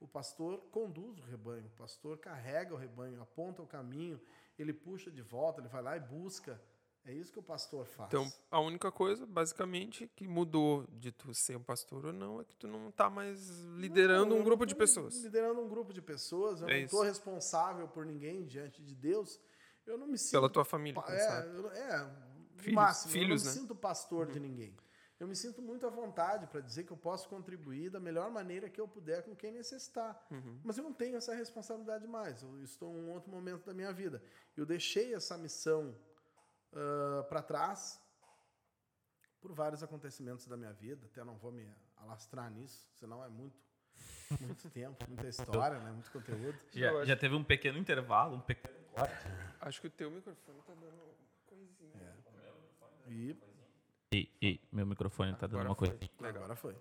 O pastor conduz o rebanho, o pastor carrega o rebanho, aponta o caminho, ele puxa de volta, ele vai lá e busca. É isso que o pastor faz. Então, a única coisa, basicamente, que mudou de tu ser um pastor ou não é que tu não está mais liderando não, um grupo de pessoas. Liderando um grupo de pessoas, eu é não estou responsável por ninguém diante de Deus. Eu não me sinto. Pela tua família, é, é, filhos, máximo, filhos, eu não me né? sinto pastor uhum. de ninguém eu me sinto muito à vontade para dizer que eu posso contribuir da melhor maneira que eu puder com quem necessitar. Uhum. Mas eu não tenho essa responsabilidade mais. Eu estou em um outro momento da minha vida. Eu deixei essa missão uh, para trás por vários acontecimentos da minha vida. Até não vou me alastrar nisso, senão é muito muito tempo, muita história, né? muito conteúdo. Já, já teve um pequeno intervalo, um pequeno corte. Acho que o teu microfone está dando uma coisinha. É. E e, e meu microfone está dando uma coisa. Legal. Agora foi.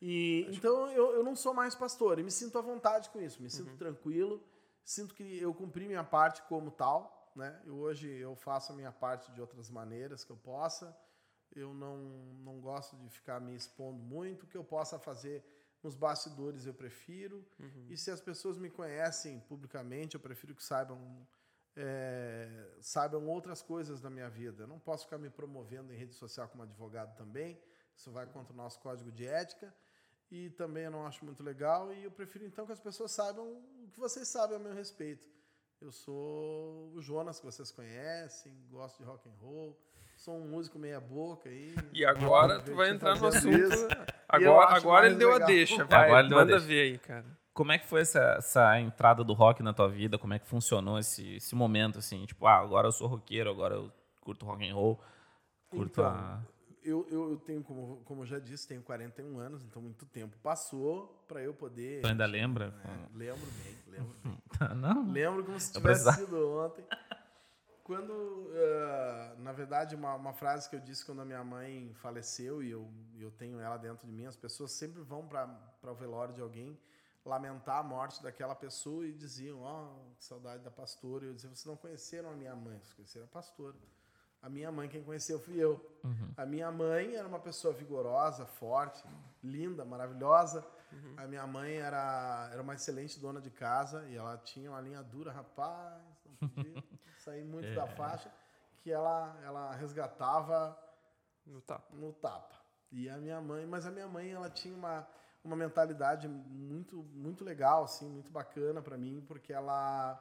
E, então eu, eu não sou mais pastor e me sinto à vontade com isso, me sinto uhum. tranquilo, sinto que eu cumpri minha parte como tal. Né? Eu, hoje eu faço a minha parte de outras maneiras que eu possa. Eu não, não gosto de ficar me expondo muito. O que eu possa fazer nos bastidores eu prefiro. Uhum. E se as pessoas me conhecem publicamente, eu prefiro que saibam é, saibam outras coisas da minha vida. Eu não posso ficar me promovendo em rede social como advogado também. Isso vai contra o nosso código de ética. E também eu não acho muito legal. E eu prefiro então que as pessoas saibam o que vocês sabem a meu respeito. Eu sou o Jonas, que vocês conhecem, gosto de rock and roll, sou um músico meia boca aí. E agora tu vai entrar no assunto. isso. Agora, agora ele deu a legal. deixa, vai. Agora ele deu a manda deixa. ver aí, cara. Como é que foi essa, essa entrada do rock na tua vida? Como é que funcionou esse, esse momento, assim? Tipo, ah, agora eu sou roqueiro, agora eu curto rock and roll, curto Então, a... Eu, eu eu tenho, como, como eu já disse, tenho 41 anos, então muito tempo passou para eu poder. Tu ainda lembra? É, lembro bem, lembro bem. Não? Lembro como se tivesse sido ontem. Quando, ah, na verdade, uma, uma frase que eu disse quando a minha mãe faleceu e eu, eu tenho ela dentro de mim, as pessoas sempre vão para o velório de alguém lamentar a morte daquela pessoa e diziam, ó, que saudade da pastora. E eu dizia, vocês não conheceram a minha mãe, vocês conheceram a pastora. A minha mãe, quem conheceu fui eu. A minha mãe era uma pessoa vigorosa, forte, linda, maravilhosa. A minha mãe era, era uma excelente dona de casa e ela tinha uma linha dura, rapaz, não podia sair muito da faixa, que ela, ela resgatava No tapa. no tapa. E a minha mãe, mas a minha mãe, ela tinha uma, uma mentalidade muito muito legal, assim, muito bacana para mim, porque ela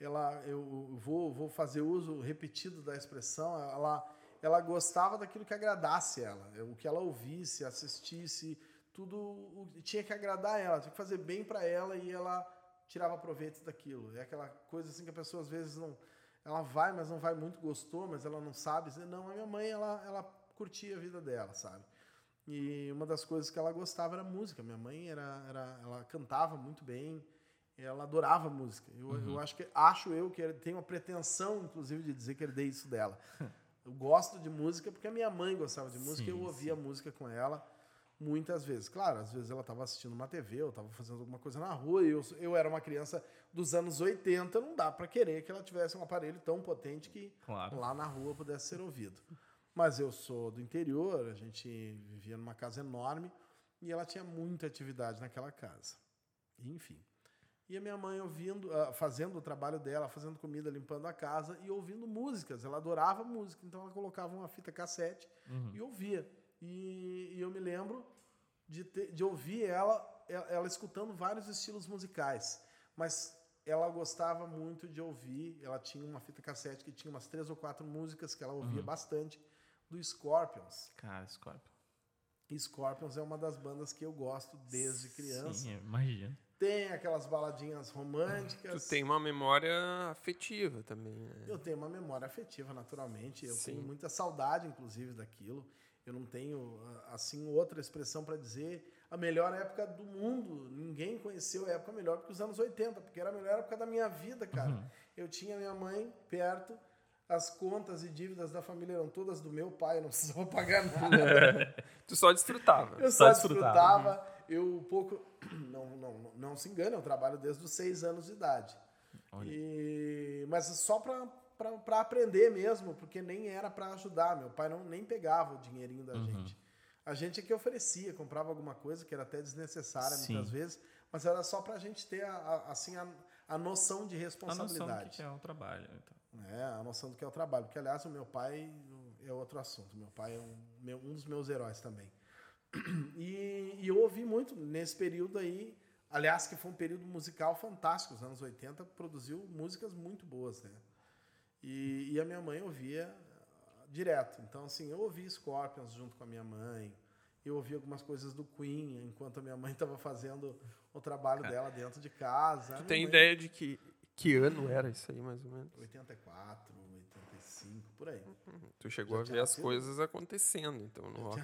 ela eu vou vou fazer uso repetido da expressão, ela ela gostava daquilo que agradasse ela, o que ela ouvisse, assistisse, tudo tinha que agradar ela, tinha que fazer bem para ela e ela tirava proveito daquilo. É aquela coisa assim que a pessoa às vezes não ela vai, mas não vai muito, gostou, mas ela não sabe não, a minha mãe, ela, ela curtia a vida dela, sabe? E uma das coisas que ela gostava era música. Minha mãe era, era ela cantava muito bem, ela adorava música. Eu, eu acho que acho eu que tenho a pretensão, inclusive, de dizer que herdei isso dela. Eu gosto de música porque a minha mãe gostava de música e eu Sim, ouvia música com ela muitas vezes. Claro, às vezes ela estava assistindo uma TV, eu estava fazendo alguma coisa na rua e eu, eu era uma criança dos anos 80, não dá para querer que ela tivesse um aparelho tão potente que Claro. lá na rua pudesse ser ouvido. Mas eu sou do interior, a gente vivia numa casa enorme e ela tinha muita atividade naquela casa. Enfim. E a minha mãe ouvindo, ah, fazendo o trabalho dela, fazendo comida, limpando a casa e ouvindo músicas. Ela adorava música, então ela colocava uma fita cassete e ouvia. E, e eu me lembro de, ter- de ouvir ela, ela, escutando vários estilos musicais. Mas ela gostava muito de ouvir. Ela tinha uma fita cassete que tinha umas três ou quatro músicas que ela ouvia bastante do Scorpions. Cara, Scorpion. E Scorpions é uma das bandas que eu gosto desde criança. Sim, imagina. Tem aquelas baladinhas românticas. Tu tem uma memória afetiva também, né? Eu tenho uma memória afetiva, naturalmente. Eu Sim. tenho muita saudade, inclusive, daquilo. Eu não tenho, ah, assim, outra expressão para dizer a melhor época do mundo. Ninguém conheceu a época melhor do que os anos 80, porque era a melhor época da minha vida, cara. Uhum. Eu tinha minha mãe perto, as contas e dívidas da família eram todas do meu pai, eu não precisava pagar nada. Tu só desfrutava. Eu Só só desfrutava. desfrutava. Eu pouco. Não, não, não, se engane, eu trabalho desde os seis anos de idade. Olha. E, mas só para aprender mesmo, porque nem era para ajudar. Meu pai não nem pegava o dinheirinho Uhum. da gente. A gente é que oferecia, comprava alguma coisa que era até desnecessária Sim. muitas vezes, mas era só para a gente ter a, a- assim, a, a noção de A noção do responsabilidade. que é o trabalho. Então. É, a noção do que é o trabalho. Porque, aliás, o meu pai é outro assunto. Meu pai é um, um dos meus heróis também. E, e eu ouvi muito nesse período aí. Aliás, que foi um período musical fantástico. Os anos 80 produziu músicas muito boas, né? E, e a minha mãe ouvia direto. Então, assim, eu ouvi Scorpions junto com a minha mãe. Eu ouvi algumas coisas do Queen enquanto a minha mãe estava fazendo o trabalho dela dentro de casa. Tu tem mãe- ideia de que, que ano era isso aí, mais ou menos? 84, 85, por aí. Tu chegou Já a ver tinha as nascido? coisas acontecendo, então, no rock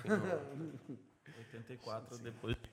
and roll. 84 depois de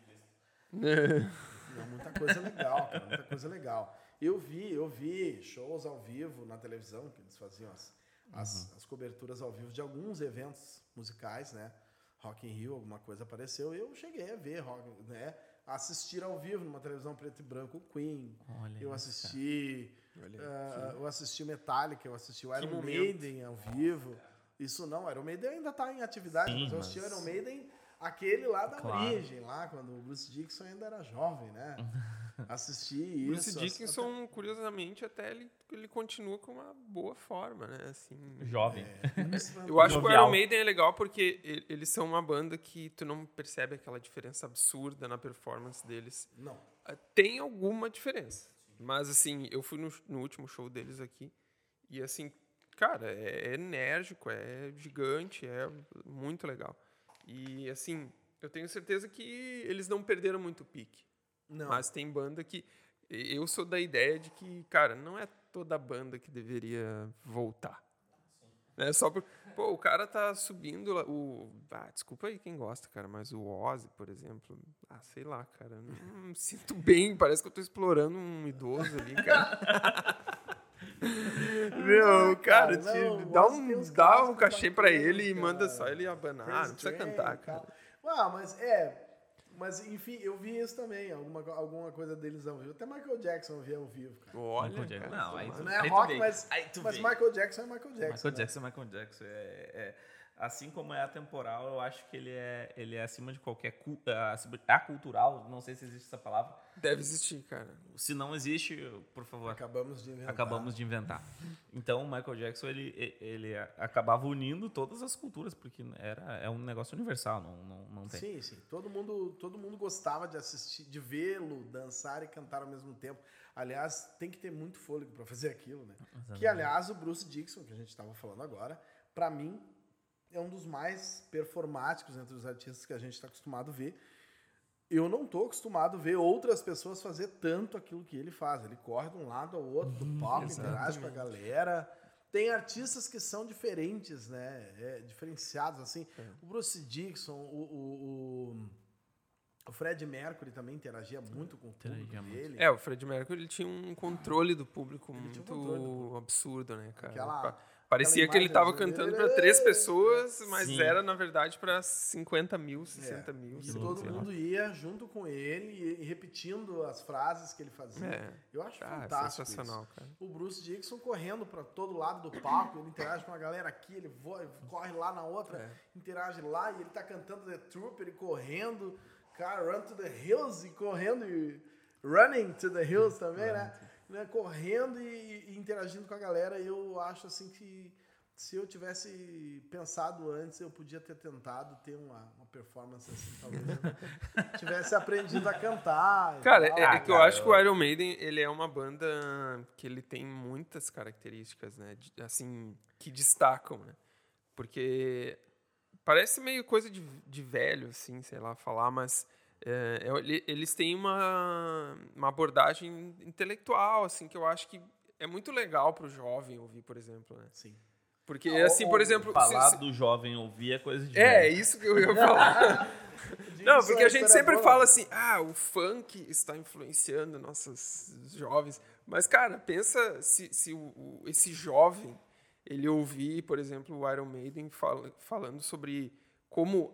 Não, muita coisa legal, cara, muita coisa legal. Eu vi, eu vi shows ao vivo na televisão, que eles faziam as, as, as coberturas ao vivo de alguns eventos musicais, né? Rock in Rio, alguma coisa apareceu, eu cheguei a ver, rock, né? Assistir ao vivo numa televisão preto e branco o Queen. Olha Eu assisti, Olha, ah, eu assisti Metallica, eu assisti o Iron momento. Maiden ao vivo. Isso não, Iron Maiden ainda está em atividade, Sim, mas eu assisti o mas- Iron Maiden aquele lá da Claro. origem, lá quando o Bruce Dickinson ainda era jovem, né? assisti Bruce isso. Dickinson, curiosamente, até ele, ele continua com uma boa forma, né? Assim, Jovem. até- eu acho que o. Iron Maiden é legal porque eles são uma banda que tu não percebe aquela diferença absurda na performance deles. Não. Ah, Tem alguma diferença. Mas, assim, eu fui no, no último show deles aqui. E, assim, cara, é enérgico, é gigante, é muito legal. E, assim, eu tenho certeza que eles não perderam muito o pique. Não. Mas tem banda que. Eu sou da ideia de que, cara, não é toda banda que deveria voltar. É só por, pô, o cara tá subindo lá, o, ah, desculpa aí quem gosta, cara, mas o Ozzy, por exemplo, ah, sei lá, cara, não me sinto bem, parece que eu tô explorando um idoso ali, cara. Meu, cara, cara, não, te- dá um, dá um cachê pra ele e manda só ele abanar, Crazy não precisa Train cantar, cara. Ah, mas é. Mas enfim, eu vi isso também, alguma, alguma coisa deles ao vivo. Até Michael Jackson eu vi ao vivo, cara. Olha, Michael Jackson. cara, Não, aí tu- Não é rock, mas, Aí tu mas. Michael Jackson é Michael Jackson. Michael né? Jackson, Michael Jackson. É, é- assim como é atemporal, eu acho que ele é, ele é acima de qualquer. ah, Acultural, não sei se existe essa palavra. Deve existir, cara. Se não existe, por favor, Acabamos de inventar. acabamos de inventar. Então, o Michael Jackson, ele, ele acabava unindo todas as culturas, porque era, é um negócio universal, não, não, não tem. Sim, sim. Todo mundo, todo mundo gostava de assistir, de vê-lo dançar e cantar ao mesmo tempo. Aliás, tem que ter muito fôlego para fazer aquilo, né? Que, aliás, o Bruce Dixon, que a gente estava falando agora, para mim, é um dos mais performáticos entre os artistas que a gente está acostumado a ver. Eu não tô acostumado a ver outras pessoas fazer tanto aquilo que ele faz. Ele corre de um lado ao outro do palco, interage com a galera. Tem artistas que são diferentes, né? É, diferenciados, assim. O Bruce Dixon, o, o, o, o Fred Mercury também interagia muito com o público Interagia muito. dele. É, o Fred Mercury ele tinha um controle do público Ele muito um controle do público. absurdo, né, cara? Aquela- Parecia que ele imagem tava assim, cantando ele- pra três pessoas, mas Sim. era, na verdade, pra 50 mil, 60 É, mil. E todo lá. mundo ia junto com ele e, repetindo as frases que ele fazia. É. Eu acho Ah, fantástico. sensacional, isso. cara. O Bruce Dixon correndo para todo lado do palco, ele interage com a galera aqui, ele voa, corre lá na outra, É. interage lá e ele tá cantando The Trooper e correndo, cara, Run to the Hills e correndo e Running to the Hills também, né? Né? Correndo e, e interagindo com a galera. E eu acho assim que se eu tivesse pensado antes, eu podia ter tentado ter uma, uma performance assim, talvez eu tivesse aprendido a cantar. Cara, tal. é, é Ah, que eu cara, acho que o Iron Maiden, ele é uma banda que ele tem muitas características, né? de- assim, que destacam, né? Porque parece meio coisa de, de velho, assim, sei lá, falar, mas é, é, ele- eles têm uma, uma abordagem intelectual, assim, que eu acho que é muito legal pro jovem ouvir, por exemplo, né? Sim. Porque, Não, assim, por exemplo... se- Falar se- do jovem ouvir é coisa de. é, é velho. isso que eu ia falar. Não, porque a gente sempre boa. fala assim, ah, o funk está influenciando nossos jovens. Mas, cara, pensa se, se o, o- esse jovem, ele ouvir, por exemplo, o Iron Maiden fala- falando sobre como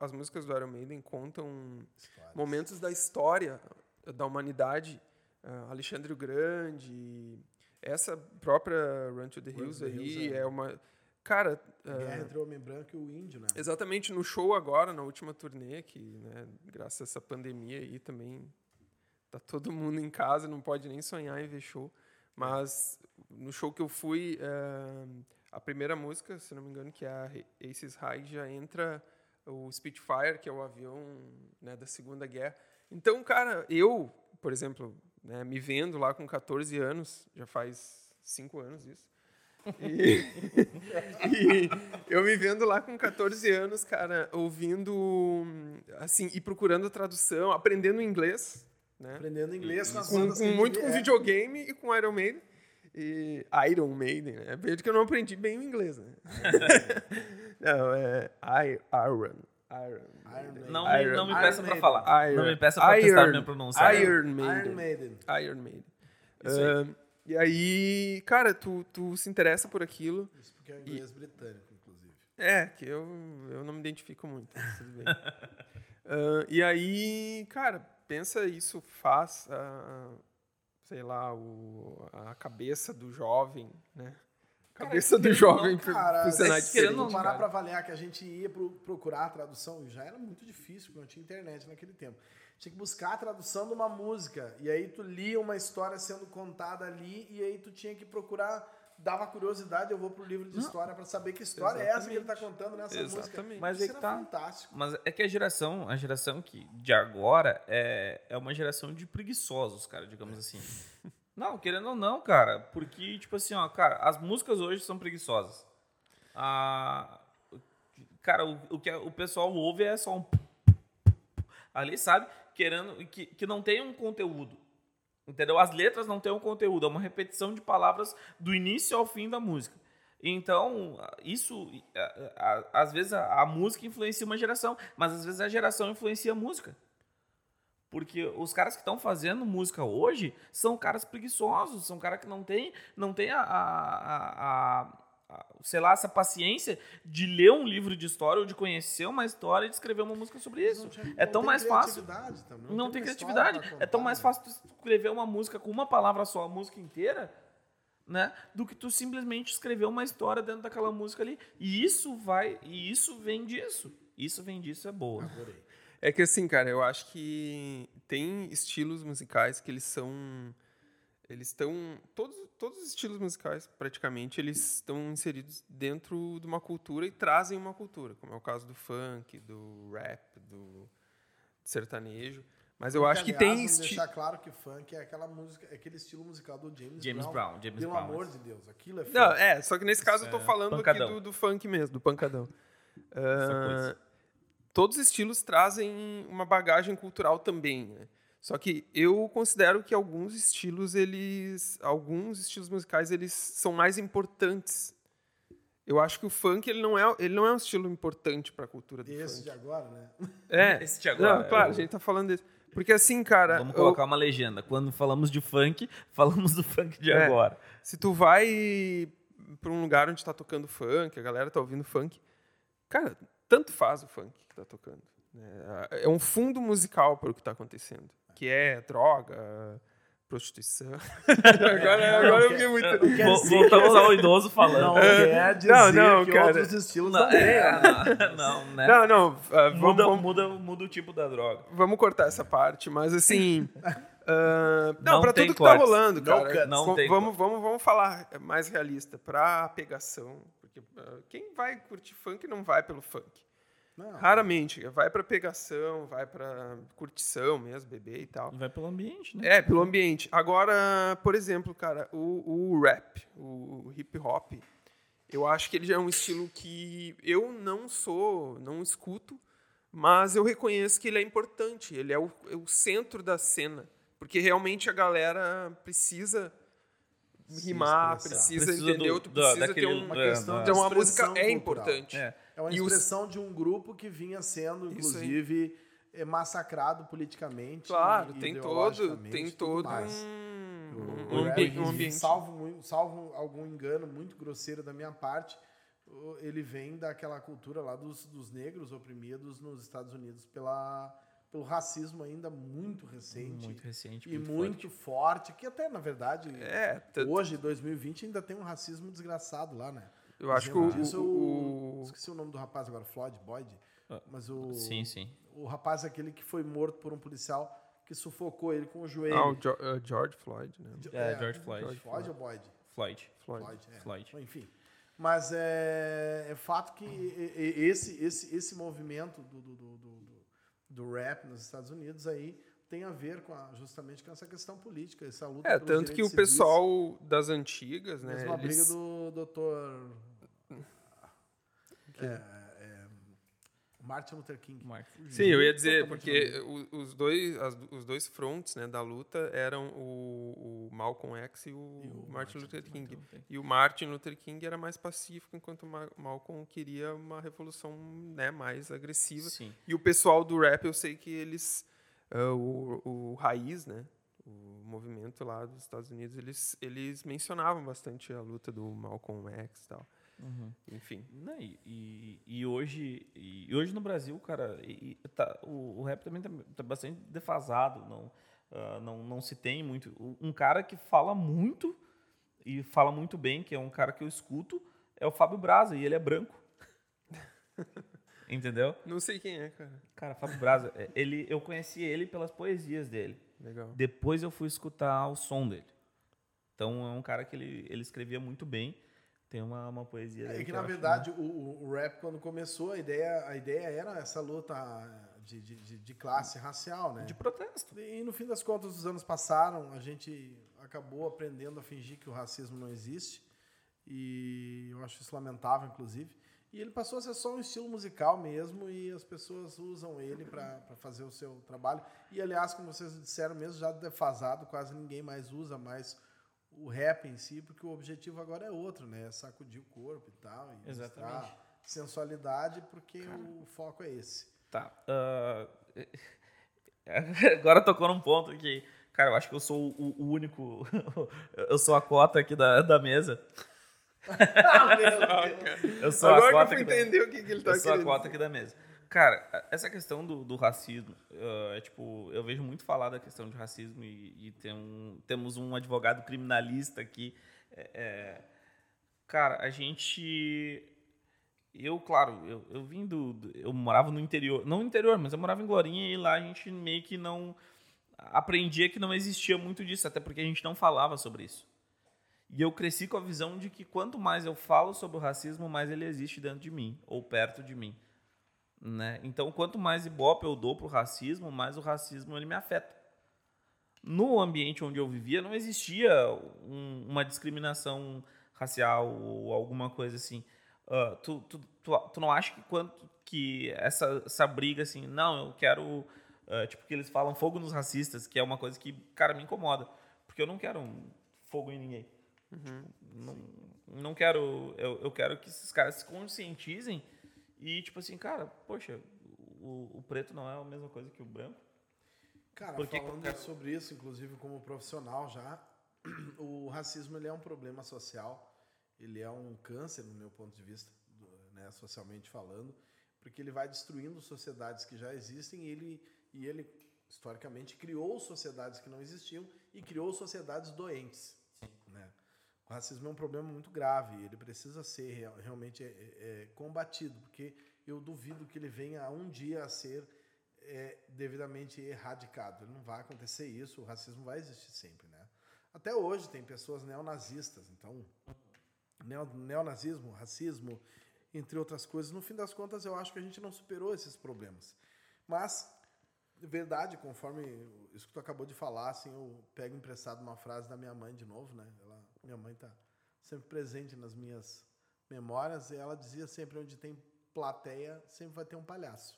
as músicas do Iron Maiden contam momentos da história da humanidade. Ah, Alexandre o Grande, essa própria Run to the Run Hills the aí Hills é- é uma... Cara, ah, guerra entre o homem branco e o índio, né? Exatamente, no show agora, na última turnê, que, né, graças a essa pandemia aí também, tá todo mundo em casa, não pode nem sonhar em ver show. Mas no show que eu fui, eh, a primeira música, se não me engano, que é a Aces High, já entra o Spitfire, que é o avião né, da Segunda Guerra. Então, cara, eu, por exemplo, né, me vendo lá com 14 anos, já faz cinco anos isso, e, e eu me vendo lá com 14 anos, cara, ouvindo, assim, e procurando tradução, aprendendo inglês, né? Aprendendo inglês com as Com, com muito com é. videogame e com Iron Maiden. E Iron Maiden, né? Vejo que eu não aprendi bem o inglês, né? não, é Iron. Iron. Iron Maiden. Não, me, Iron- não me Iron peça pra Maiden. falar. Iron, não me peça pra testar Iron- minha pronúncia. Iron Maiden. Iron Maiden. Iron Maiden. Isso aí. Ah, e aí, cara, tu, tu se interessa por aquilo. Isso porque é inglês britânico, inclusive. É, que eu, eu não me identifico muito, mas tudo bem. Ah, e aí, cara, pensa isso faz, ah, sei lá, o, a cabeça do jovem, né? Cabeça do querendo jovem Cara, funcionar se querendo diferente. parar cara. pra avaliar que a gente ia pro- procurar a tradução, já era muito difícil, porque não tinha internet naquele tempo. Tinha que buscar a tradução de uma música, e aí tu lia uma história sendo contada ali, e aí tu tinha que procurar, dava curiosidade, eu vou pro livro de história pra saber que história é essa que ele tá Exatamente. contando nessa música. Exatamente. Mas Isso é que tá. fantástico. Mas é que a geração, a geração que de agora é, é uma geração de preguiçosos, cara, digamos assim. Não, querendo ou não, cara. Porque, tipo assim, ó, cara, as músicas hoje são preguiçosas. Ah, cara, o, o que o pessoal ouve é só um. Ali, sabe? Querendo. Que, que não tem um conteúdo. Entendeu? As letras não têm um conteúdo. É uma repetição de palavras do início ao fim da música. Então, isso. Às vezes a, a música influencia uma geração, mas às vezes a geração influencia a música. Porque os caras que estão fazendo música hoje são caras preguiçosos, são caras que não têm não tem a, a, a, sei lá, essa paciência de ler um livro de história ou de conhecer uma história e de escrever uma música sobre isso. Tinha, é tão mais fácil. Também, não, não, tem, tem criatividade. É tão mais fácil tu escrever uma música com uma palavra só, a música inteira, né, do que tu simplesmente escrever uma história dentro daquela música ali. E isso vai, e isso vem disso. Isso vem disso é boa. Adorei. É que assim, cara, eu acho que tem estilos musicais que eles são. Eles estão. Todos, todos os estilos musicais, praticamente, eles estão inseridos dentro de uma cultura e trazem uma cultura, como é o caso do funk, do rap, do sertanejo. Mas eu Porque, acho que aliás, tem vamos esti- deixar claro que funk é aquela música, é aquele estilo musical do James, James Brown. Brown, James Pelo Brown, amor de Deus, aquilo é funk. Não, é, só que nesse caso eu tô é falando aqui pancadão. do, do funk mesmo, do pancadão. Coisa. todos os estilos trazem uma bagagem cultural também, né? Só que eu considero que alguns estilos, eles. Alguns estilos musicais, eles são mais importantes. Eu acho que o funk ele não é, ele não é um estilo importante para a cultura do Esse funk. de agora, né? É. Esse de agora, Não, claro, é o- a gente tá falando desse. Porque assim, cara. Vamos eu- colocar uma legenda. Quando falamos de funk, falamos do funk de É. agora. Se tu vai pra um lugar onde tá tocando funk, a galera tá ouvindo funk, cara, tanto faz o funk que tá tocando. né? É um fundo musical para o que tá acontecendo, que é droga, prostituição. agora, agora eu fiquei muito. Vol- Voltamos ao idoso falando. Não quer dizer Não, não, que cara. outros estilos Não, não, é, né? não, né? Não, não, ah, vamos, muda, vamos, muda, muda o tipo da droga. vamos cortar essa parte, mas assim. ah, não, Não para tudo que tá cortes. rolando, No cara. Não va- tem vamos, vamos, vamos falar mais realista. Pra pegação. Porque ah, quem vai curtir funk não vai pelo funk. Não. Raramente. Vai pra pegação, vai pra curtição mesmo, beber e tal. Vai pelo ambiente, né? É, pelo ambiente. Agora, por exemplo, cara, o, o rap, o hip hop, eu acho que ele já é um estilo que eu não sou, não escuto, mas eu reconheço que ele é importante. Ele é o, é o centro da cena. Porque realmente a galera precisa Rimar, precisa, Precisa entender, do- tu precisa ter daquele- um, Uma É, questão é. então a música expressão é cultural. importante. É. É uma E os- expressão de um grupo que vinha sendo, inclusive, eh, massacrado politicamente. Claro, e tem todo, tem tudo todo mais. um, O um, rap, ambi- um ambiente. Salvo, salvo algum engano muito grosseiro da minha parte, ele vem daquela cultura lá dos, dos negros oprimidos nos Estados Unidos pela, pelo racismo ainda muito recente. Muito recente. e muito muito forte, que até, na verdade, É, hoje, 2020, ainda tem um racismo desgraçado lá, né? eu acho que o, disso, o- o- Esqueci o nome do rapaz agora, Floyd Boyd. Mas o, forte. Sim, sim. o rapaz é aquele que foi morto por um policial que sufocou ele com o joelho. Ah, o Jo- uh, George Floyd, né? É, George Floyd. Floyd ou Boyd? Floyd. Floyd. Floyd, é. Floyd. Bom, Enfim. Mas é, é fato que esse, esse, esse movimento do, do, do, do- rap nos Estados Unidos aí tem a ver com a- justamente com essa questão política, essa luta É, tanto que o civis. pessoal das antigas, né? Mesmo a briga eles- do doutor... É, é, Martin Luther King. Mark. Sim, eu ia dizer, Totalmente porque o- os dois, as- os dois fronts né, da luta eram o, o Malcolm X e o, Martin Luther King. E o Martin Luther King era mais pacífico, enquanto o Ma- Malcolm queria uma revolução né, mais agressiva. Sim. E o pessoal do rap, eu sei que eles. ah, o, o Raiz, né? O movimento lá dos Estados Unidos, eles, eles mencionavam bastante a luta do Malcolm X e tal. Uhum. Enfim. Não, e, e, e hoje, e hoje no Brasil, cara, e- e tá- o, o rap também tá, tá bastante defasado. Não, ah, não, não se tem muito. Um cara que fala muito e fala muito bem, que é um cara que eu escuto, é o Fábio Braza, e ele é branco. Entendeu? Não sei quem é, cara. Cara, Fábio Braza, é, ele, eu conheci ele pelas poesias dele. Legal. Depois eu fui escutar o som dele. Então é um cara que ele, ele escrevia muito bem. Tem uma, uma poesia É que, eu na acho verdade, o, o- rap, quando começou, a ideia, a ideia era essa luta de, de, de, de classe racial, né? De protesto. E no fim das contas, os anos passaram, a gente acabou aprendendo a fingir que o racismo não existe. E eu acho isso lamentável, inclusive. E ele passou a ser só um estilo musical mesmo e as pessoas usam ele para fazer o seu trabalho. E, aliás, como vocês disseram mesmo, já defasado, quase ninguém mais usa mais o rap em si, porque o objetivo agora é outro, né? É sacudir o corpo e tal. E Exatamente. sensualidade, porque Cara. o foco é esse. Tá. Uh, agora tocou num ponto que, cara, eu acho que eu sou o, único. eu sou a cota aqui da, da mesa. eu sou Agora a cota que eu fui entender o que, que ele tá Eu sou a cota aqui da mesa. Cara, essa questão do, do racismo, uh, é tipo, eu vejo muito falar da questão de racismo e, e tem um, temos um advogado criminalista aqui. É, é, cara, a gente. Eu, claro, eu, eu vim do. Eu morava no interior. Não no interior, mas eu morava em Glorinha e lá a gente meio que não. Aprendia que não existia muito disso, até porque a gente não falava sobre isso. E eu cresci com a visão de que quanto mais eu falo sobre o racismo, mais ele existe dentro de mim, ou perto de mim. Né? Então, quanto mais ibope eu dou para o racismo, mais o racismo ele me afeta. No ambiente onde eu vivia, não existia um, uma discriminação racial ou alguma coisa assim. Uh, tu, tu, tu, tu, não acha que quanto que essa, essa briga assim, não, eu quero. Uh, tipo, que eles falam fogo nos racistas, que é uma coisa que, cara, me incomoda. Porque eu não quero um fogo em ninguém. Uhum. Não, não quero. Eu, eu quero que esses caras se conscientizem e, tipo assim, cara, poxa, o, o preto não é a mesma coisa que o branco. Cara, Porque falando cara... sobre isso, inclusive como profissional já, o racismo ele é um problema social, ele é um câncer, no meu ponto de vista, né, socialmente falando, porque ele vai destruindo sociedades que já existem e ele, e ele historicamente, criou sociedades que não existiam e criou sociedades doentes. O racismo é um problema muito grave, ele precisa ser realmente é, é, é, combatido, porque eu duvido que ele venha um dia a ser é, devidamente erradicado. Ele não vai acontecer isso, o racismo vai existir sempre, né? Até hoje tem pessoas neonazistas, então neonazismo, racismo, entre outras coisas. No fim das contas, eu acho que a gente não superou esses problemas. Mas, verdade, conforme isso que tu acabou de falar, assim, eu pego emprestado uma frase da minha mãe de novo, né? Minha mãe está sempre presente nas minhas memórias, e ela dizia sempre: onde tem plateia, sempre vai ter um palhaço.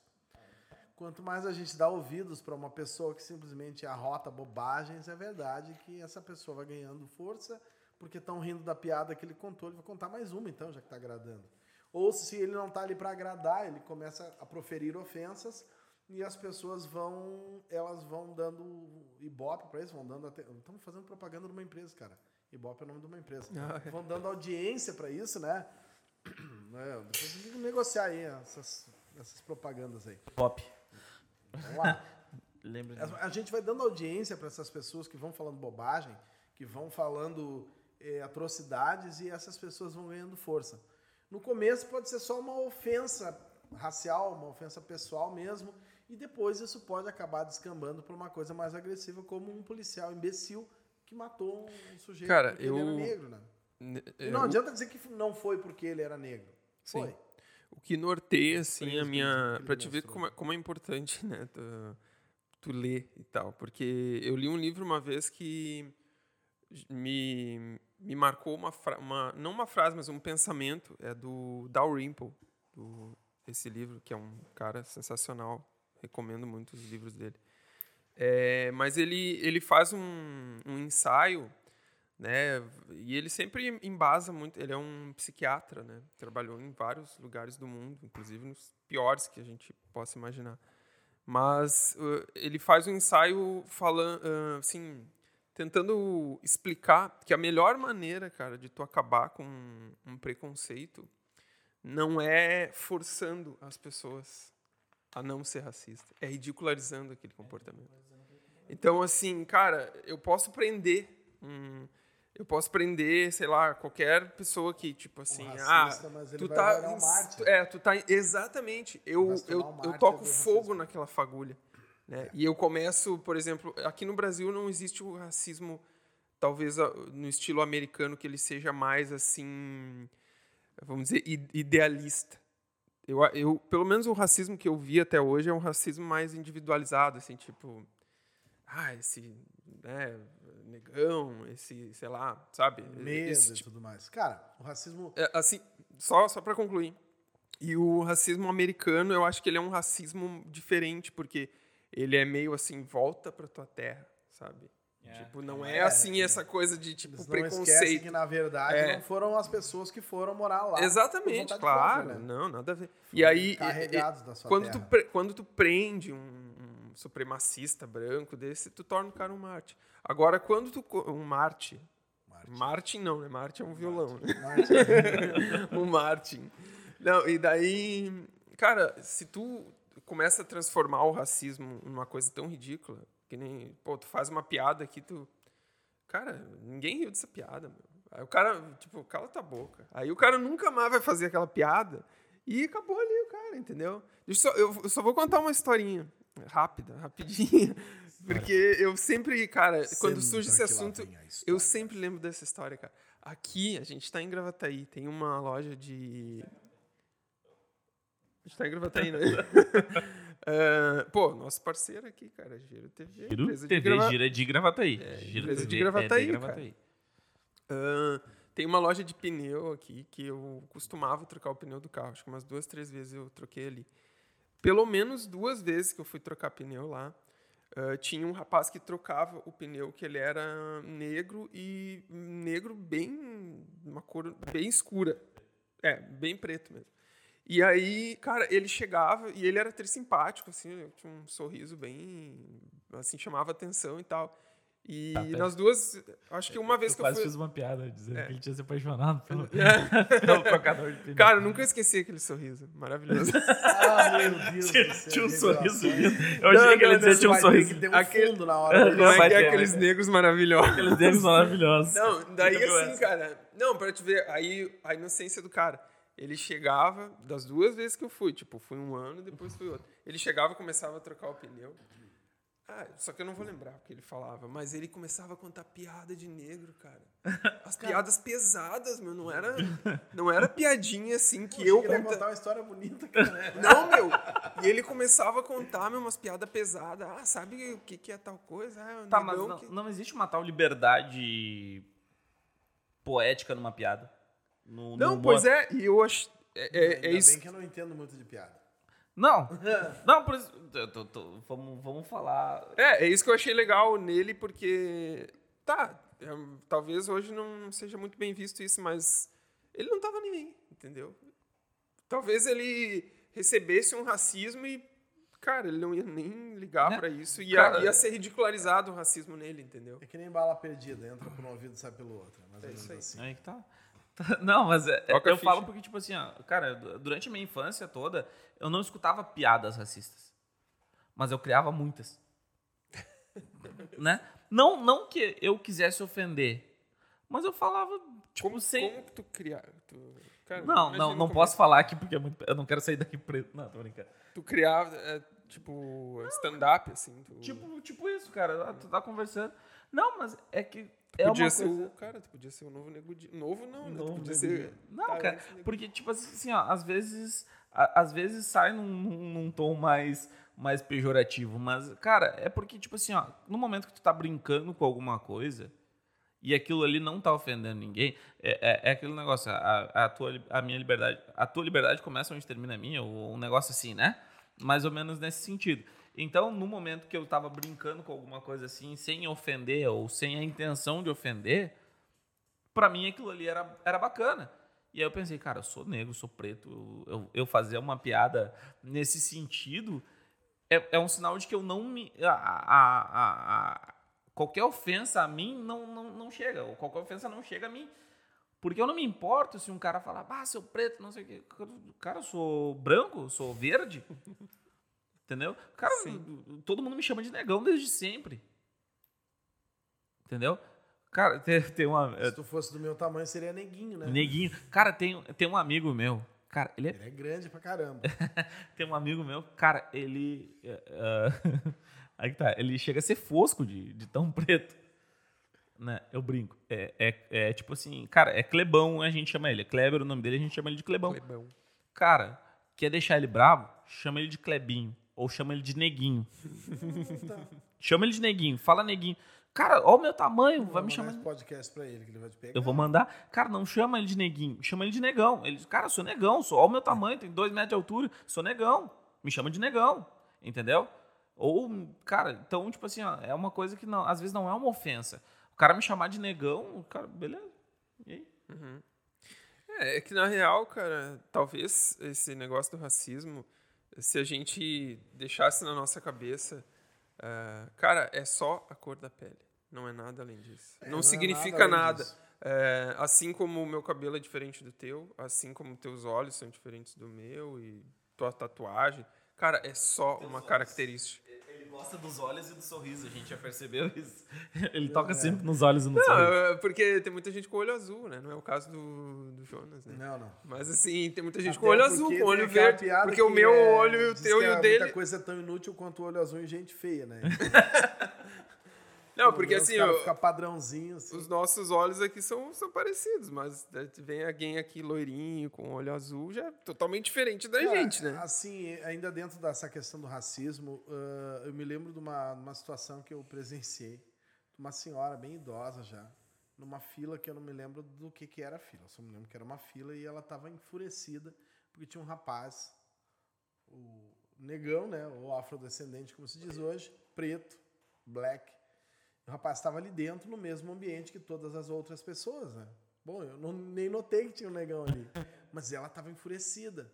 Quanto mais a gente dá ouvidos para uma pessoa que simplesmente arrota bobagens, é verdade que essa pessoa vai ganhando força, porque estão rindo da piada que ele contou, ele vai contar mais uma então, já que está agradando. Ou se ele não está ali para agradar, ele começa a proferir ofensas e as pessoas vão, elas vão dando ibope para isso, vão dando até, estamos fazendo propaganda numa empresa, cara. Ibope é o nome de uma empresa. Ah, é. Vão dando audiência para isso, né? É, depois tem que negociar aí essas, essas propagandas aí. Pop. Vamos lá. a, a gente vai dando audiência para essas pessoas que vão falando bobagem, que vão falando é, atrocidades e essas pessoas vão ganhando força. No começo pode ser só uma ofensa racial, uma ofensa pessoal mesmo, e depois isso pode acabar descambando para uma coisa mais agressiva, como um policial imbecil que matou um sujeito Cara, porque eu... ele era negro, né? Eu... Não adianta dizer que não foi porque ele era negro. Sim. Foi. O que norteia, assim, a minha... Pra te ver como é, como é importante, né? Tu, tu ler e tal. Porque eu li um livro uma vez que me, me marcou uma, fra... uma... Não uma frase, mas um pensamento. É do Dalrymple, do, esse livro, que é um cara sensacional. Recomendo muito os livros dele. É, mas ele, ele faz um, um ensaio, né? E ele sempre embasa muito. Ele é um psiquiatra, né? Trabalhou em vários lugares do mundo, inclusive nos piores que a gente possa imaginar. Mas uh, ele faz um ensaio falando, uh, assim, tentando explicar que a melhor maneira, cara, de tu acabar com um, um preconceito não é forçando as pessoas a não ser racista, é ridicularizando aquele comportamento. Então, assim, cara, eu posso prender um, eu posso prender, sei lá, qualquer pessoa que, tipo assim, um racista, ah, tu tá, um é, tu tá, exatamente, eu, eu, um eu toco fogo naquela fagulha, né? É. E eu começo, por exemplo, aqui no Brasil não existe o racismo, talvez no estilo americano que ele seja mais assim, vamos dizer, idealista. Eu, eu, pelo menos o racismo que eu vi até hoje é um racismo mais individualizado, assim, tipo, ah, esse, né, negão, esse, sei lá, sabe? Medo esse e tipo- tudo mais. Cara, o racismo. é, assim, só, só para concluir. E o racismo americano, eu acho que ele é um racismo diferente, porque ele é meio assim, volta pra tua terra, sabe? É. Tipo, não É, é assim essa coisa de, tipo, Eles não preconceito. que, na verdade, É. não foram as pessoas que foram morar lá. Exatamente, claro. própria, né? Não, nada a ver. E aí, e- Carregados da sua quando terra. tu, quando tu prende um, um supremacista branco desse, tu torna o cara um Marte. Agora, quando tu. Um Marte. Marte. Martin não, né? Marte é um violão, né? Marte. um Martin. Não, e daí, cara, se tu começa a transformar o racismo numa coisa tão ridícula, que nem, pô, tu faz uma piada aqui, tu. Cara, ninguém riu dessa piada, meu. Aí o cara, tipo, cala tua boca. Aí o cara nunca mais vai fazer aquela piada e acabou ali o cara, entendeu? Eu, só, eu, eu só vou contar uma historinha rápida, rapidinha. Porque eu sempre, cara, quando Senta surge esse assunto, eu sempre lembro dessa história, cara. Aqui, a gente tá em Gravataí, tem uma loja de. A gente tá em Gravataí, né? Ah, pô, nosso parceiro aqui, cara, Giro TV. Giro empresa de TV, grava- gira de Gravataí. Giro empresa de TV, Gravataí, é de. Gravataí. Ah, tem uma loja de pneu aqui que eu costumava trocar o pneu do carro. Acho que umas duas, três vezes eu troquei ali. Pelo menos duas vezes que eu fui trocar pneu lá, ah, tinha um rapaz que trocava o pneu que ele era negro e negro bem uma cor bem escura. É, bem preto mesmo. E aí, cara, ele chegava e ele era até simpático, assim, tinha um sorriso bem, assim, chamava atenção e tal. E Tá, pera. nas duas, acho que uma vez Eu que eu quase fui... fiz uma piada dizendo É. que ele tinha se apaixonado pelo, É. pelo trocador de pneu. Cara, eu nunca esqueci aquele sorriso. Maravilhoso. Ah, meu Deus tinha, um sorriso lindo. Eu Não, achei que ele dizia tinha um sorriso. que ter um Aquele- fundo na hora. Não, Como é vai que é aqueles vai negros maravilhosos? Aqueles dedos maravilhosos. Não, daí assim, cara. Não, pra te ver, aí a inocência do cara. Ele chegava, das duas vezes que eu fui, tipo, fui um ano, depois fui outro. Ele chegava, começava a trocar o pneu. Ah, só que eu não vou lembrar o que ele falava, mas ele começava a contar piada de negro, cara. As piadas pesadas, meu, não era, não era piadinha assim que eu queria conta- contar uma história bonita, cara. Não, meu. E ele começava a contar, meu, umas piadas pesadas. Ah, sabe o que, que é tal coisa? Ah, Tá, mas não, que- não existe uma tal liberdade poética numa piada? No, no Não, humor? pois é, e eu acho. É, é- é Ainda isso. bem que eu não entendo muito de piada. Não, não, por isso. tô- tô- vamos, vamos falar. É, é isso que eu achei legal nele, porque. Tá, é, talvez hoje não seja muito bem visto isso, mas ele não tava nem aí, entendeu? Talvez ele recebesse um racismo e. Cara, ele não ia nem ligar Né? pra isso. Ia, Cara- ia ser ridicularizado o racismo nele, entendeu? É que nem bala perdida, entra por um ouvido e sai pelo outro. Mais ou É menos isso aí. assim. Aí que tá. Não, mas é- a eu ficha. falo porque, tipo assim, ó, cara, du- durante a minha infância toda, eu não escutava piadas racistas. Mas eu criava muitas. né? Não, não que eu quisesse ofender, mas eu falava, tipo, Como, sem. como tu criar. Tu, cara, Não, não, não posso falar aqui porque é muito, eu não quero sair daqui preto. Não, tô brincando. Tu criar, é, tipo, stand-up, assim. Tu, Tipo, tipo isso, cara. Tu tá conversando. Não, mas é que. É podia uma ser coisa... o. Cara, tu podia ser o novo nego Di- Novo não, né? Novo podia ser. Não, tá, cara, porque, tipo assim, ó, às vezes. a- às vezes sai num, num, num tom mais, mais pejorativo, mas, cara, é porque, tipo assim, ó, no momento que tu tá brincando com alguma coisa e aquilo ali não tá ofendendo ninguém, é, é, é aquele negócio, a, a, tua, a minha liberdade, a tua liberdade começa onde termina a minha, ou um negócio assim, né? Mais ou menos nesse sentido. Então, no momento que eu tava brincando com alguma coisa assim, sem ofender ou sem a intenção de ofender, pra mim aquilo ali era, era bacana. E aí eu pensei, cara, eu sou negro, sou preto, eu, eu fazer uma piada nesse sentido é, é um sinal de que eu não me. A, a- a- qualquer ofensa a mim não, não, não chega, ou qualquer ofensa não chega a mim. Porque eu não me importo se um cara falar, ah, seu preto, não sei o quê. Cara, eu sou branco, sou verde. Entendeu? Cara, todo mundo me chama de negão desde sempre. Entendeu? Cara, tem, tem uma. Se tu fosse do meu tamanho, seria neguinho, né? Neguinho. Cara, tem, tem um amigo meu. Cara, ele é, Ele é grande pra caramba. tem um amigo meu. Cara, ele. é, aí que tá. Ele chega a ser fosco de, de tão preto. Né? Eu brinco. É, é, é tipo assim, cara, é Clebão, a gente chama ele. É Kleber o nome dele, a gente chama ele de Clebão. Clebão. Cara, Quer deixar ele bravo? Chama ele de Clebinho. Ou chama ele de Neguinho. chama ele de Neguinho. Fala Neguinho. Cara, olha o meu tamanho, vai me chamar. esse podcast pra ele, que ele vai te pegar. Eu vou mandar. Cara, não chama ele de neguinho, chama ele de negão. Ele, cara, eu sou negão, sou, olha o meu tamanho, tenho dois metros de altura, sou negão. Me chama de negão, entendeu? Ou, cara, então, tipo assim, ó, é uma coisa que não, às vezes não é uma ofensa. O cara me chamar de negão, cara, beleza. E aí? É, é que na real, cara, talvez esse negócio do racismo, se a gente deixasse na nossa cabeça, eh, cara, é só a cor da pele. Não é nada além disso. É, não, não é significa nada além nada. disso. É, assim como o meu cabelo é diferente do teu, assim como teus olhos são diferentes do meu e tua tatuagem, cara, é só uma característica. Ele gosta dos olhos e do sorriso, a gente já percebeu isso. Ele toca sempre nos olhos e no sorriso. Não, é porque tem muita gente com olho azul, né? Não é o caso do, do Jonas, né? Não, não. Mas assim, tem muita gente Até com olho azul, com olho verde. Porque o meu é- olho e o teu e o a- dele. Muita coisa é tão inútil quanto o olho azul em gente feia, né? Não, porque Os assim, ó, ficam padrãozinho, assim. os nossos olhos aqui são, são parecidos, mas né, vem alguém aqui loirinho, com olho azul, já é totalmente diferente da gente, né? Assim, ainda dentro dessa questão do racismo, ah, eu me lembro de uma, uma situação que eu presenciei. Uma senhora bem idosa já, numa fila que eu não me lembro do que, que era a fila. Eu só me lembro que era uma fila e ela estava enfurecida porque tinha um rapaz, o negão, né, ou afrodescendente, como se diz hoje, preto, black. O rapaz estava ali dentro, no mesmo ambiente que todas as outras pessoas, né? Bom, eu não, nem notei que tinha um negão ali. Mas ela estava enfurecida.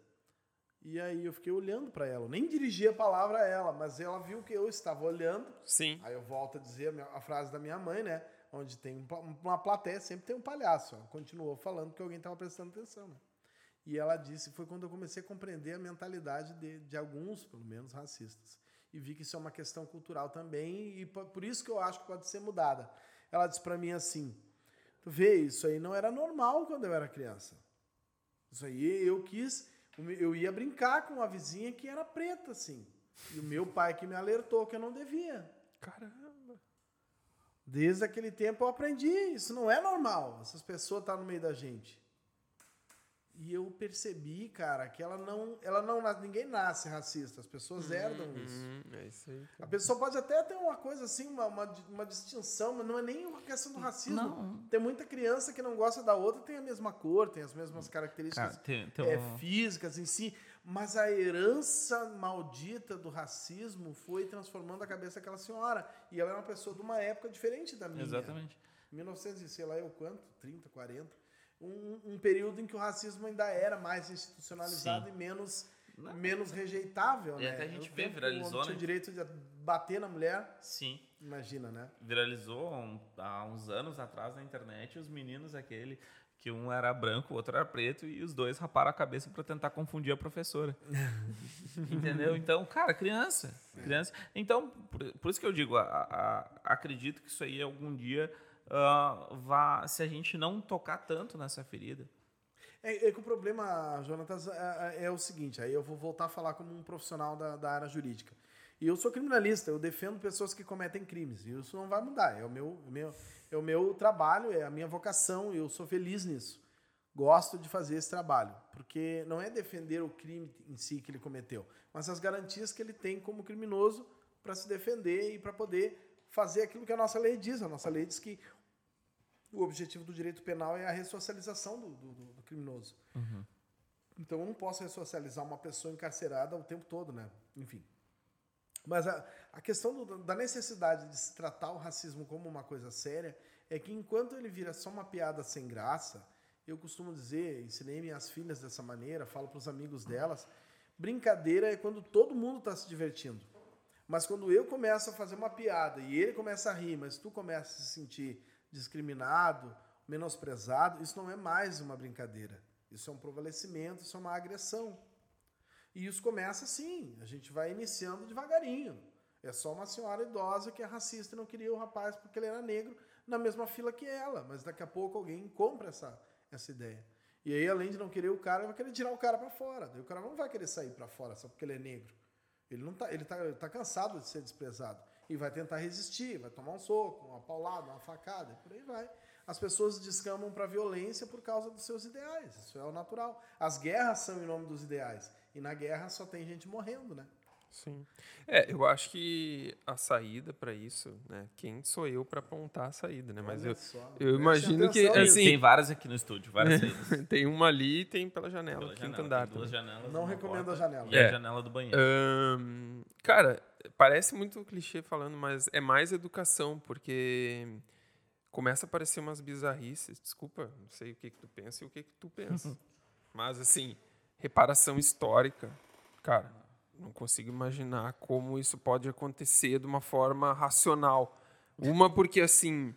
E aí eu fiquei olhando para ela. Eu nem dirigi a palavra a ela, mas ela viu que eu estava olhando. Sim. Aí eu volto a dizer a, minha- a frase da minha mãe, né? Onde tem um uma plateia, sempre tem um palhaço. Ela continuou falando que alguém estava prestando atenção, né? E ela disse, foi quando eu comecei a compreender a mentalidade de, de alguns, pelo menos, racistas. E vi que isso é uma questão cultural também, e po- por isso que eu acho que pode ser mudada. Ela disse para mim assim, tu vê, isso aí não era normal quando eu era criança. Isso aí eu quis, eu ia brincar com uma vizinha que era preta, assim. E o meu pai que me alertou que eu não devia. Caramba. Desde aquele tempo eu aprendi, isso não é normal. Essas pessoas estão no meio da gente. E eu percebi, cara, que ela não, ela não, ninguém nasce racista, as pessoas herdam isso. Hum, é isso aí. A pessoa pode até ter uma coisa assim, uma, uma, uma distinção, mas não é nem uma questão do racismo. Não. Tem muita criança que não gosta da outra, tem a mesma cor, tem as mesmas características Cara, tem, tem é, um- físicas em si, mas a herança maldita do racismo foi transformando a cabeça daquela senhora. E ela é uma pessoa de uma época diferente da minha. Exatamente. 1900 e sei lá eu quanto, 30, 40. Um, um período em que o racismo ainda era mais institucionalizado Sim. e menos, Não. menos rejeitável, E né? até a gente Eu vê, viralizou, homem tinha né? o direito de bater na mulher, Sim. imagina, né? Viralizou um- há uns anos atrás na internet os meninos aquele que um era branco, o outro era preto e os dois raparam a cabeça para tentar confundir a professora. Entendeu? Então, cara, criança, criança. Então, por, por isso que eu digo, a- a- acredito que isso aí algum dia ah, vá, se a gente não tocar tanto nessa ferida. É, é que o problema, Jonatas, é, é- é o seguinte, aí eu vou voltar a falar como um profissional da, da área jurídica. E eu sou criminalista, eu defendo pessoas que cometem crimes, e isso não vai mudar, é o meu, o meu, é o meu trabalho, é a minha vocação, e eu sou feliz nisso. Gosto de fazer esse trabalho, porque não é defender o crime em si que ele cometeu, mas as garantias que ele tem como criminoso para se defender e para poder fazer aquilo que a nossa lei diz. A nossa lei diz que o objetivo do direito penal é a ressocialização do, do- do- criminoso. Então eu não posso ressocializar uma pessoa encarcerada o tempo todo, né? Enfim. Mas a, a questão do- da necessidade de se tratar o racismo como uma coisa séria é que enquanto ele vira só uma piada sem graça, eu costumo dizer, ensinei minhas filhas dessa maneira, falo para os amigos delas, brincadeira é quando todo mundo está se divertindo. Mas quando eu começo a fazer uma piada e ele começa a rir, mas tu começa a se sentir discriminado, menosprezado, isso não é mais uma brincadeira. Isso é um provalecimento, isso é uma agressão. E isso começa assim, a gente vai iniciando devagarinho. É só uma senhora idosa que é racista e não queria o rapaz porque ele era negro na mesma fila que ela, mas daqui a pouco alguém compra essa, essa ideia. E aí, além de não querer o cara, vai querer tirar o cara para fora. Daí o cara não vai querer sair para fora só porque ele é negro. Ele não tá, ele tá, ele tá cansado de ser desprezado e vai tentar resistir, vai tomar um soco, uma paulada, uma facada, e por aí vai. As pessoas descamam para violência por causa dos seus ideais. Isso é o natural. As guerras são em nome dos ideais. E na guerra só tem gente morrendo, né? Sim. É, eu acho que a saída para isso, né? Quem sou eu para apontar a saída, né? Mas eu, eu imagino que assim, tem várias aqui no estúdio, várias saídas. tem uma ali e tem pela janela, Pela quinto janela, andar. tem duas janelas. Não recomendo porta a janela. E É. a janela do banheiro. Ahn, cara, parece muito clichê falando, mas é mais educação, porque começa a aparecer umas bizarrices. Desculpa, não sei o que, que tu pensa e o que, que tu pensa. mas, assim, reparação histórica, cara, não consigo imaginar como isso pode acontecer de uma forma racional. Uma, porque, assim,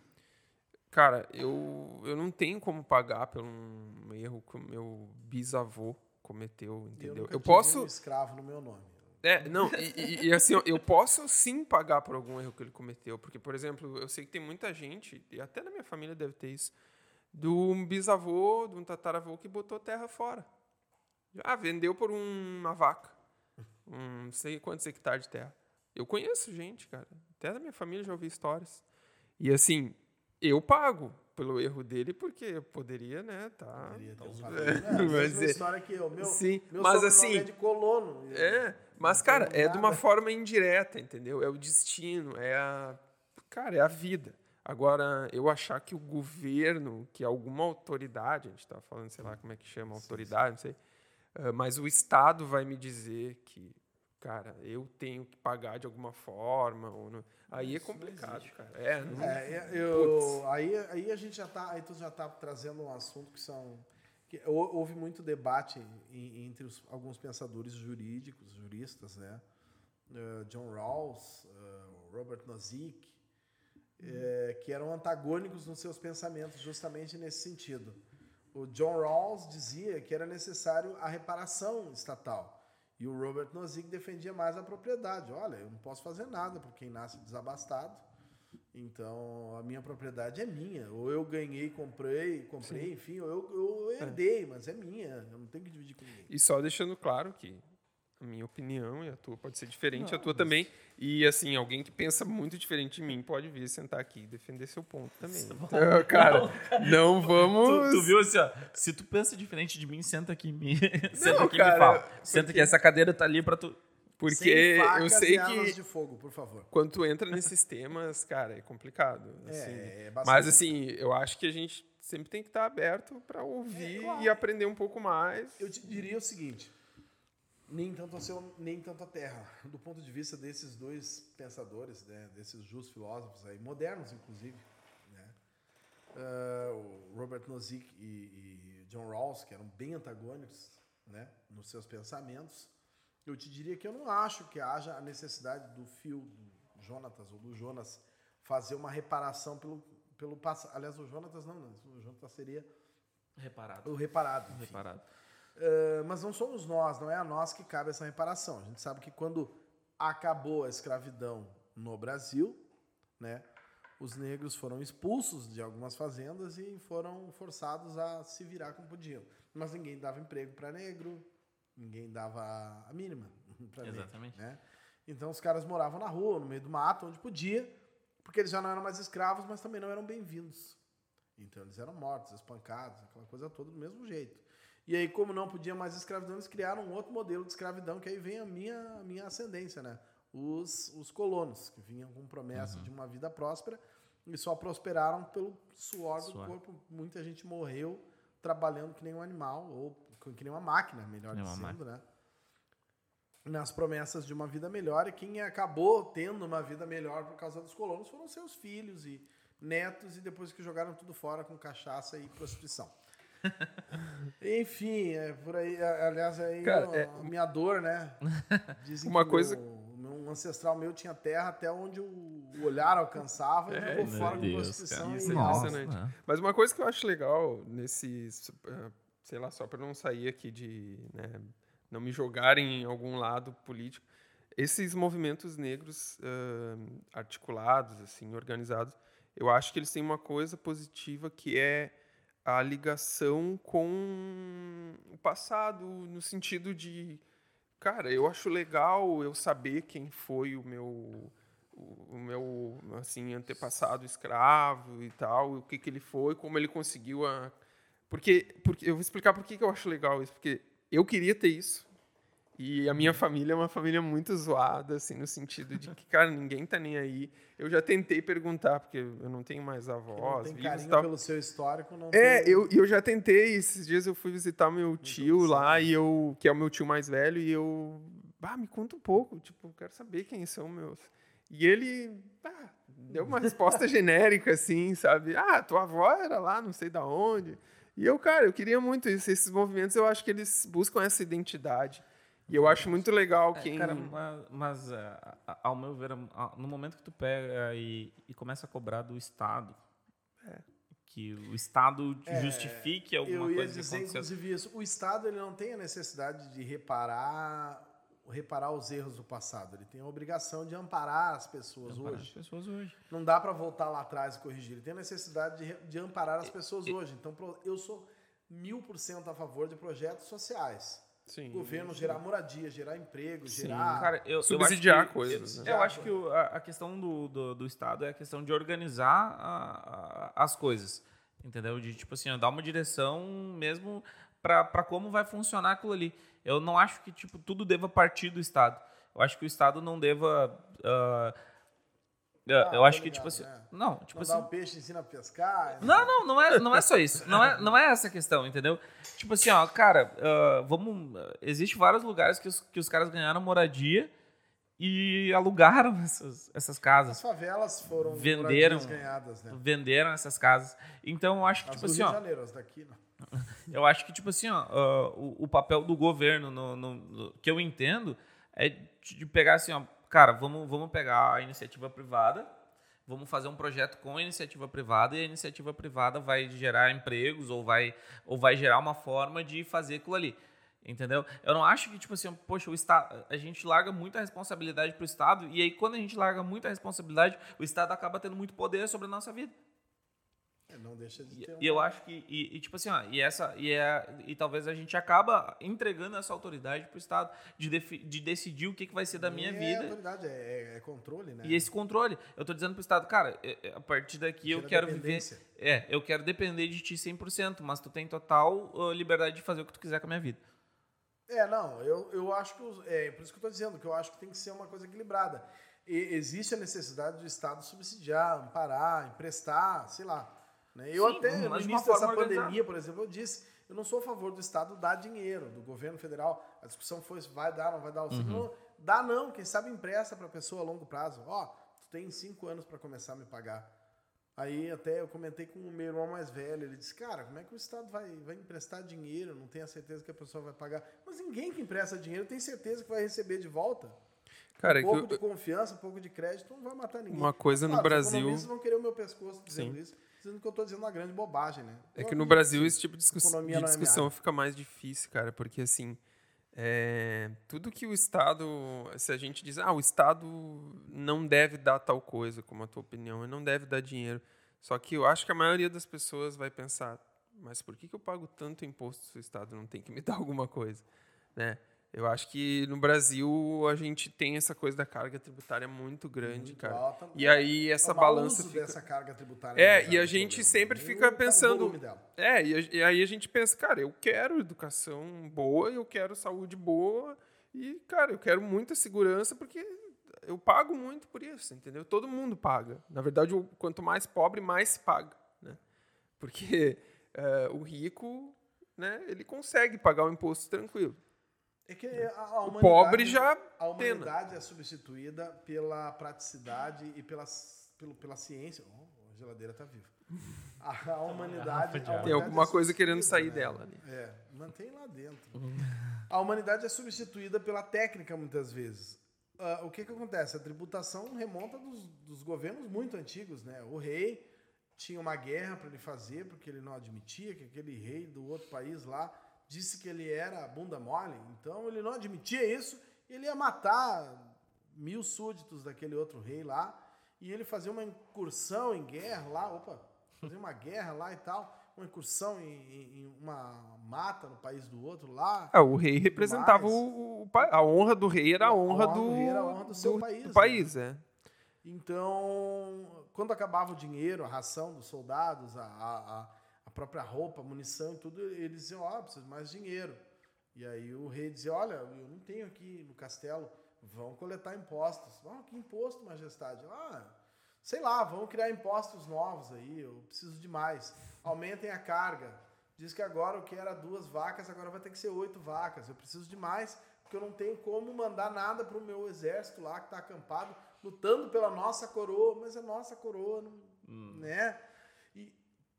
cara, eu, eu não tenho como pagar por um erro que o meu bisavô cometeu, entendeu? Eu tive posso. um escravo no meu nome. É, não, e, e- assim, eu posso sim pagar por algum erro que ele cometeu. Porque, por exemplo, eu sei que tem muita gente, e até na minha família deve ter isso, de um bisavô, de um tataravô que botou terra fora. Ah, vendeu por um- uma vaca. Um não sei quantos hectares de terra. Eu conheço gente, cara. Até da minha família já ouvi histórias. E assim, eu pago pelo erro dele porque eu poderia, né, tá. Poderia ter falado. É, a Mas mesma é- história que eu. Meu, Sim, meu mas assim- é de colono. É, mas, cara, é de uma forma indireta, entendeu? É o destino, é a. Cara, é a vida. Agora, eu achar que o governo, que alguma autoridade, a gente tá falando, sei lá como é que chama, autoridade, não sei, ah, mas o Estado vai me dizer que, cara, eu tenho que pagar de alguma forma. Ou não- Aí é Isso não complicado, existe. cara. É, não, É, é, eu, aí, aí a gente já tá, aí tu já tá trazendo um assunto que são que hou- houve muito debate em- entre os- alguns pensadores jurídicos, juristas, né? Eh, John Rawls, eh, Robert Nozick, eh, que eram antagônicos nos seus pensamentos justamente nesse sentido. O John Rawls dizia que era necessário a reparação estatal. E o Robert Nozick defendia mais a propriedade. Olha, eu não posso fazer nada por quem nasce desabastado. Então, a minha propriedade é minha. Ou eu ganhei, comprei, comprei, enfim, ou eu, eu herdei, mas é minha. Eu não tenho que dividir com ninguém. E só deixando claro que a minha opinião e a tua pode ser diferente, a Não, tua mas- também. E assim, alguém que pensa muito diferente de mim pode vir sentar aqui e defender seu ponto também. Então, cara, não vamos. Tu, tu viu assim, ó, se tu pensa diferente de mim, senta aqui, me, senta aqui e cara, me fala. porque- Senta aqui, essa cadeira tá ali pra tu... Porque Sem eu sei e que de fogo, por favor. quando tu entra nesses temas, cara, é complicado. assim. É, é bastante- Mas assim, eu acho que a gente sempre tem que estar aberto para ouvir É, claro. e aprender um pouco mais. Eu te diria o seguinte: nem tanto a céu, nem tanto a terra. Do ponto de vista desses dois pensadores, né, desses justos filósofos aí, modernos inclusive, né, o Robert Nozick e, e John Rawls, que eram bem antagônicos, né, nos seus pensamentos, eu te diria que eu não acho que haja a necessidade do fio do Jonatas ou do Jonas fazer uma reparação pelo pelo passado. Aliás, o Jonatas não, não, o Jonatas seria Reparado. o reparado. enfim. Reparado. Uh, mas não somos nós, não é a nós que cabe essa reparação. A gente sabe que quando acabou a escravidão no Brasil, né, os negros foram expulsos de algumas fazendas e foram forçados a se virar como podiam. Mas ninguém dava emprego para negro, ninguém dava a mínima para negro. Exatamente. Né? Então os caras moravam na rua, no meio do mato, onde podia, porque eles já não eram mais escravos, mas também não eram bem-vindos. Então eles eram mortos, espancados, aquela coisa toda do mesmo jeito. E aí, como não podia mais escravidão, eles criaram um outro modelo de escravidão, que aí vem a minha, a minha ascendência, né? Os, os colonos, que vinham com promessa de uma vida próspera e só prosperaram pelo suor do Suor. corpo. Muita gente morreu trabalhando que nem um animal, ou que nem uma máquina, melhor nem dizendo, né? Nas promessas de uma vida melhor, e quem acabou tendo uma vida melhor por causa dos colonos foram seus filhos e netos, e depois que jogaram tudo fora com cachaça e prostituição. Enfim, é por aí. Aliás, aí Cara, é- a minha dor, né? Dizem Uma que coisa- o- um ancestral meu tinha terra até onde o o olhar alcançava e jogou meu fora com Deus, prostituição e Isso é impressionante. Nossa, Mas uma coisa que eu acho legal nesses, eh, sei lá, só para não sair aqui de, né, não me jogarem em algum lado político, esses movimentos negros eh, articulados, assim, organizados, eu acho que eles têm uma coisa positiva que é a ligação com o passado, no sentido de, cara, eu acho legal eu saber quem foi o meu o meu assim antepassado escravo e tal, o que que ele foi, como ele conseguiu a porque porque eu vou explicar por que eu acho legal isso, porque eu queria ter isso E a minha família é uma família muito zoada, assim, no sentido de que, cara, ninguém tá nem aí. Eu já tentei perguntar, porque eu não tenho mais Que não avós, tem e carinho tal. pelo seu histórico, não É, tem... eu, eu já tentei. Esses dias eu fui visitar meu tio lá, e eu, que é o meu tio mais velho, e eu. Ah, me conta um pouco. Tipo, eu quero saber quem são meus. E ele. ah, deu uma resposta genérica, assim, sabe? Ah, tua avó era lá, não sei da onde. E eu, cara, eu queria muito isso. Esses movimentos, eu acho que eles buscam essa identidade. E eu acho muito legal É, quem. Cara, mas, mas, é, ao meu ver, a- no momento que tu pega e, e começa a cobrar do Estado, que o Estado justifique alguma Eu ia coisa que dizer, aconteceu. inclusive, isso. O Estado ele não tem a necessidade de reparar, reparar os erros do passado. Ele tem a obrigação de amparar as pessoas Amparar as hoje. pessoas hoje. Não dá para voltar lá atrás e corrigir. Ele tem a necessidade de, de amparar as pessoas hoje. Então, eu sou mil por cento a favor de projetos sociais. Sim. O governo gerar moradia, gerar emprego, Sim. gerar... Cara, eu, Subsidiar eu acho que, coisas, Eu, né? eu acho que o- a, questão do, do, do Estado é a questão de organizar a- a- as coisas. Entendeu? De, tipo assim, dar uma direção mesmo para como vai funcionar aquilo ali. Eu não acho que tipo, tudo deva partir do Estado. Eu acho que o Estado não deva. Ah, eu acho que, ligado, tipo assim. é. Não, tipo não assim. dá o peixe, ensina a pescar. Não, não, não é, não é só isso. Não é, não é essa a questão, entendeu? Tipo assim, ó, cara, ah, vamos. Existe vários lugares que os, que os caras ganharam moradia e alugaram essas, essas As casas. favelas foram Venderam. ganhadas, né? Venderam essas casas. Então eu acho que, As tipo assim, ó. Janeiro, as daqui não. Eu acho que, tipo assim, ó, ah, o, o papel do governo, no, no- no- que eu entendo, é de pegar assim, ó, cara, vamos, vamos pegar a iniciativa privada, vamos fazer um projeto com a iniciativa privada e a iniciativa privada vai gerar empregos ou vai, ou vai gerar uma forma de fazer aquilo ali. Entendeu? Eu não acho que, tipo assim, poxa, o Estado, a gente larga muita responsabilidade pro Estado e aí quando a gente larga muita responsabilidade, o Estado acaba tendo muito poder sobre a nossa vida. Não deixa de E, ter um... e eu acho que, e, e, tipo assim, ó, e, essa, e, é, e talvez a gente acaba entregando essa autoridade para o Estado de, defi- de decidir o que, que vai ser da minha é vida autoridade, é, é- é controle, né? e esse controle. Eu tô dizendo pro Estado, cara, é- é, a partir daqui eu quero viver. É, eu quero depender de ti 100%, mas tu tem total uh, liberdade de fazer o que tu quiser com a minha vida. É, não, eu, eu acho que. É por isso que eu estou dizendo, que eu acho que tem que ser uma coisa equilibrada. E existe a necessidade do Estado subsidiar, amparar, emprestar, sei lá. Né? Eu Sim, até, no início dessa forma organizada. pandemia, por exemplo, eu disse, eu não sou a favor do Estado dar dinheiro, do governo federal. A discussão foi se vai dar, não vai dar. Uhum. Não, dá não, quem sabe empresta para a pessoa a longo prazo. Ó, tu tem cinco anos para começar a me pagar. Aí até eu comentei com o meu irmão mais velho, ele disse, cara, como é que o Estado vai, vai emprestar dinheiro? Não tem a certeza que a pessoa vai pagar. Mas ninguém que empresta dinheiro tem certeza que vai receber de volta. Cara, um é pouco que de confiança, um pouco de crédito, não vai matar ninguém. Uma coisa no Claro, os Brasil- economistas vão querer o meu pescoço dizendo Sim. isso, dizendo que eu estou dizendo uma grande bobagem, né? É que no Brasil esse tipo de, discuss- de é discussão área. fica mais difícil, cara, porque assim, é, tudo que o Estado, se a gente diz, ah, o Estado não deve dar tal coisa, como a tua opinião, ele não deve dar dinheiro. Só que eu acho que a maioria das pessoas vai pensar, mas por que, que eu pago tanto imposto se o Estado não tem que me dar alguma coisa, né? Eu acho que no Brasil a gente tem essa coisa da carga tributária muito grande, cara. E aí essa É mau balança uso fica... dessa carga tributária. É, e a Brasil, gente problema. sempre fica o pensando-. É, e, aí a gente pensa, cara, eu quero educação boa, eu quero saúde boa e, cara, eu quero muita segurança porque eu pago muito por isso, entendeu? Todo mundo paga. Na verdade, quanto mais pobre, mais se paga, né? Porque é, o rico, né, ele consegue pagar o imposto tranquilo. É que a, a O humanidade- pobre já A pena. humanidade é substituída pela praticidade e pela, pelo, pela ciência. Oh, a geladeira está viva. A, a humanidade. garrafa a. Tem humanidade alguma é coisa querendo substituída, sair né? dela ali. É, mantém lá dentro. A humanidade é substituída pela técnica muitas vezes. Ah, o que, que acontece? A tributação remonta dos, dos governos muito antigos. Né? O rei tinha uma guerra para ele fazer, porque ele não admitia que aquele rei do outro país lá disse que ele era bunda mole. Então ele não admitia isso, ele ia matar mil súditos daquele outro rei lá, e ele fazia uma incursão em guerra lá, opa, fazia uma guerra lá e tal, uma incursão em, em- uma mata no país do outro lá. Ah, o rei representava o, o a honra do rei era a honra, honra do, do rei era a honra do seu país, do né? país, é. Então, quando acabava o dinheiro, a ração dos soldados, a, a, a- a própria roupa, munição e tudo, eles diziam, ó, preciso de mais dinheiro. E aí o rei dizia, olha, eu não tenho aqui no castelo, vão coletar impostos. Ah, que imposto, majestade? Ah, sei lá, vão criar impostos novos aí, eu preciso de mais. Aumentem a carga. Diz que agora o que era duas vacas, agora vai ter que ser oito vacas. Eu preciso de mais, porque eu não tenho como mandar nada para o meu exército lá que está acampado, lutando pela nossa coroa, mas é nossa coroa, não, hum. né?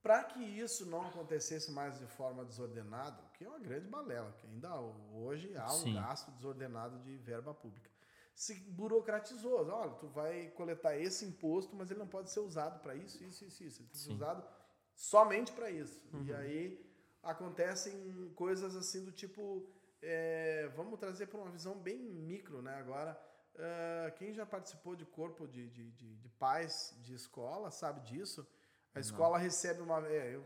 Para que isso não acontecesse mais de forma desordenada, que é uma grande balela, que ainda hoje há um Sim. gasto desordenado de verba pública. Se burocratizou, olha, tu vai coletar esse imposto, mas ele não pode ser usado para isso, isso, isso, isso. Ele tem que ser usado somente para isso. Uhum. E aí acontecem coisas assim do tipo. É, vamos trazer para uma visão bem micro, né? Agora, uh, quem já participou de corpo de, de, de, de, pais de escola sabe disso. A escola não. recebe uma. É, eu,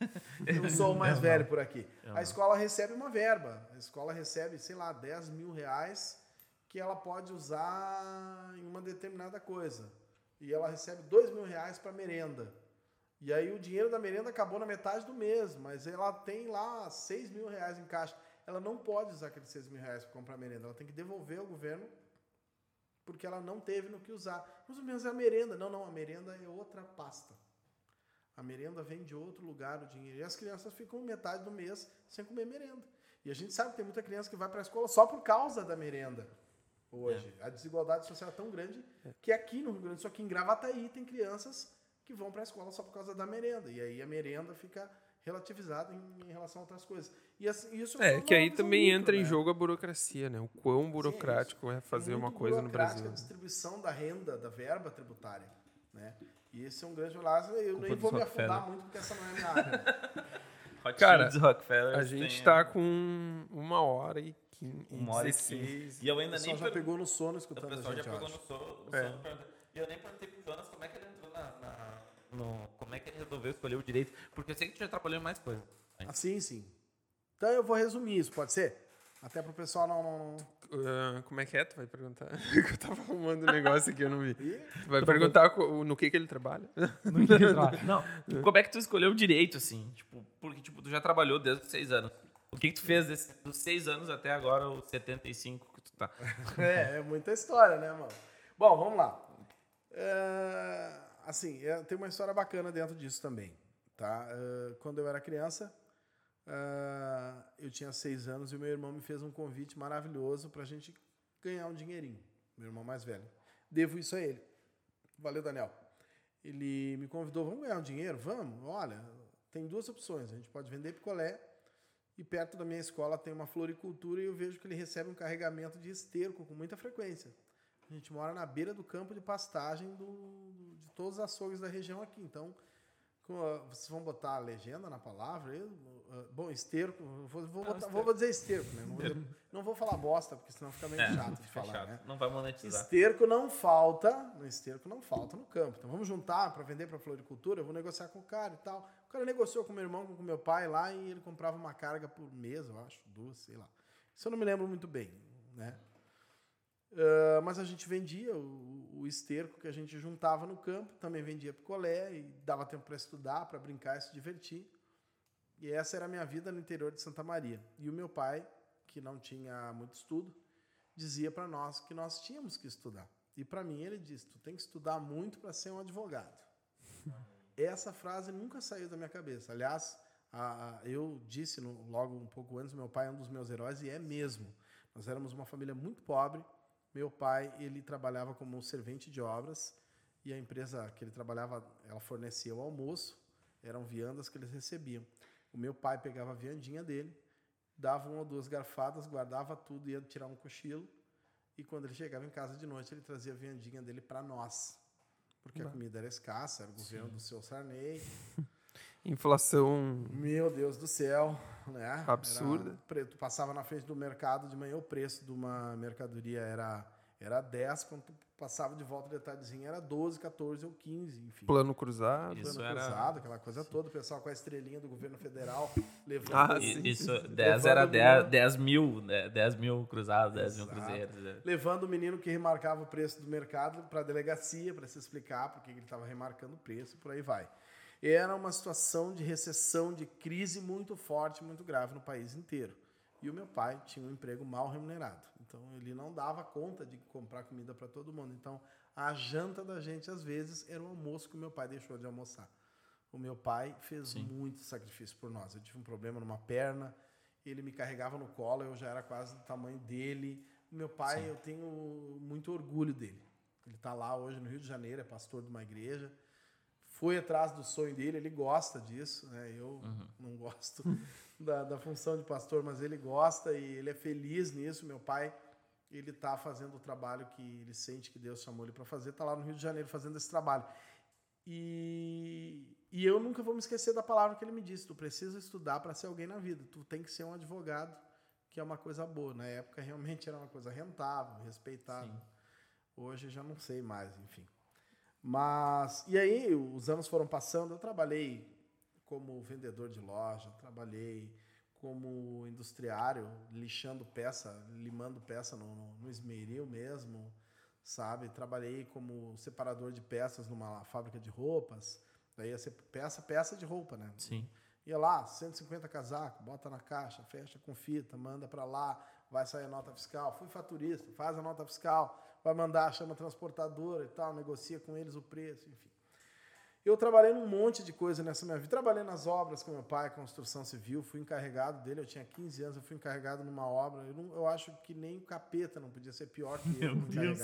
eu sou o mais eu velho não. por aqui. Eu a escola não. recebe uma verba. A escola recebe, sei lá, 10 mil reais que ela pode usar em uma determinada coisa. E ela recebe 2 mil reais para merenda. E aí o dinheiro da merenda acabou na metade do mês, mas ela tem lá 6 mil reais em caixa. Ela não pode usar aqueles 6 mil reais para comprar merenda. Ela tem que devolver ao governo porque ela não teve no que usar. Mais ou menos é a merenda. Não, não, a merenda é outra pasta. A merenda vem de outro lugar o dinheiro. E as crianças ficam metade do mês sem comer merenda. E a gente sabe que tem muita criança que vai para a escola só por causa da merenda. Hoje. É. A desigualdade social é tão grande que aqui no Rio Grande do Sul, aqui em Gravataí, tem crianças que vão para a escola só por causa da merenda. E aí a merenda fica relativizada em, em relação a outras coisas. E assim, isso é que aí também micro, entra né? em jogo a burocracia, né? O quão burocrático Sim, é, é fazer uma coisa no Brasil. a distribuição da renda, da verba tributária, né? E esse é um grande laço. Eu nem vou me afundar muito porque essa não é a minha área. Cara, a gente está com uma hora e quinze. Uma hora e quinze. E eu ainda nem. O pessoal já pegou no sono escutando a gente. O pessoal já pegou no sono. É. E eu nem perguntei pro Jonas como é que ele entrou na, na no, como é que ele resolveu escolher o direito, porque eu sei que tu já trabalhou em mais coisas. Ah, sim, sim. Então eu vou resumir isso, pode ser? Até pro pessoal não. não... Uh, como é que é? Tu vai perguntar? eu tava arrumando um negócio aqui, eu não vi. Tu vai perguntar no que, que ele trabalha? No que, ele trabalha. Não, como é que tu escolheu o direito, assim? Tipo, porque tipo, tu já trabalhou desde os seis anos. O que, que tu fez desse, dos seis anos até agora, os 75 que tu tá? é, é muita história, né, mano? Bom, vamos lá. É assim, é, tem uma história bacana dentro disso também. Tá? Uh, quando eu era criança, uh, eu tinha seis anos e o meu irmão me fez um convite maravilhoso para a gente ganhar um dinheirinho. Meu irmão mais velho. Devo isso a ele. Valeu, Daniel. Ele me convidou, vamos ganhar um dinheiro? Vamos. Olha, tem duas opções. A gente pode vender picolé e perto da minha escola tem uma floricultura e eu vejo que ele recebe um carregamento de esterco com muita frequência. A gente mora na beira do campo de pastagem do, de todos os açougues da região aqui. Então, vocês vão botar a legenda na palavra? Eu, uh, bom, esterco, vou, vou, botar, vou dizer esterco, né? Não vou, não vou, falar bosta, porque senão fica meio é, chato de falar. Chato. Né? Não vai monetizar. Esterco não falta, no esterco não falta no campo. Então vamos juntar para vender para floricultura, eu vou negociar com o cara e tal. O cara negociou com meu irmão, com meu pai lá e ele comprava uma carga por mês, eu acho, duas, sei lá. Isso eu não me lembro muito bem, né? Uh, mas a gente vendia o, o, esterco que a gente juntava no campo, também vendia picolé e dava tempo para estudar, para brincar e se divertir. E essa era a minha vida no interior de Santa Maria. E o meu pai, que não tinha muito estudo, dizia para nós que nós tínhamos que estudar. E para mim ele disse: "Tu tem que estudar muito para ser um advogado". Essa frase nunca saiu da minha cabeça. Aliás, a, a, eu disse no, logo um pouco antes, meu pai é um dos meus heróis e é mesmo. Nós éramos uma família muito pobre meu pai, ele trabalhava como servente de obras e a empresa que ele trabalhava, ela fornecia o almoço, eram viandas que eles recebiam. O meu pai pegava a viandinha dele, dava uma ou duas garfadas, guardava tudo, ia tirar um cochilo e quando ele chegava em casa de noite, ele trazia a viandinha dele para nós. Porque a comida era escassa, era o governo Sim. do seu Sarney. Inflação. Meu Deus do céu, né? Absurda. Era, tu passava na frente do mercado de manhã, o preço de uma mercadoria era, era 10, quando tu passava de volta de tardezinha era 12, 14 ou 15, enfim. Plano cruzado. Plano isso cruzado, aquela coisa toda, o pessoal com a estrelinha do governo federal levando. Ah, isso, 10 era 10, 10 mil, né? 10 mil cruzados, 10 mil cruzeiros. Né? Levando o menino que remarcava o preço do mercado para a delegacia, para se explicar porque ele estava remarcando o preço, por aí vai era uma situação de recessão, de crise muito forte, muito grave no país inteiro. E o meu pai tinha um emprego mal remunerado. Então ele não dava conta de comprar comida para todo mundo. Então a janta da gente, às vezes, era o almoço que o meu pai deixou de almoçar. O meu pai fez Sim. muito sacrifício por nós. Eu tive um problema numa perna, ele me carregava no colo, eu já era quase do tamanho dele. O meu pai, Sim. eu tenho muito orgulho dele. Ele está lá hoje no Rio de Janeiro, é pastor de uma igreja. Foi atrás do sonho dele, ele gosta disso, né? Eu Uhum. não gosto da, da função de pastor, mas ele gosta e ele é feliz nisso. Meu pai, ele está fazendo o trabalho que ele sente que Deus chamou ele para fazer, está lá no Rio de Janeiro fazendo esse trabalho. E, e eu nunca vou me esquecer da palavra que ele me disse: tu precisa estudar para ser alguém na vida, tu tem que ser um advogado, que é uma coisa boa. Na época realmente era uma coisa rentável, respeitável. Sim. Hoje já não sei mais, enfim. Mas, e aí, os anos foram passando, eu trabalhei como vendedor de loja, trabalhei como industriário, lixando peça, limando peça no, no, no esmeril mesmo, sabe? Trabalhei como separador de peças numa fábrica de roupas, daí ia ser peça, peça de roupa, né? Sim. Ia lá, 150 casacos, bota na caixa, fecha com fita, manda para lá, vai sair a nota fiscal. Fui faturista, faz a nota fiscal, vai mandar, chama a transportadora e tal, negocia com eles o preço, enfim. Eu trabalhei num monte de coisa nessa minha vida. Trabalhei nas obras com meu pai, construção civil, fui encarregado dele. Eu tinha 15 anos, eu fui encarregado numa obra. Eu, não- eu acho que nem o capeta não podia ser pior que eu Meu Deus.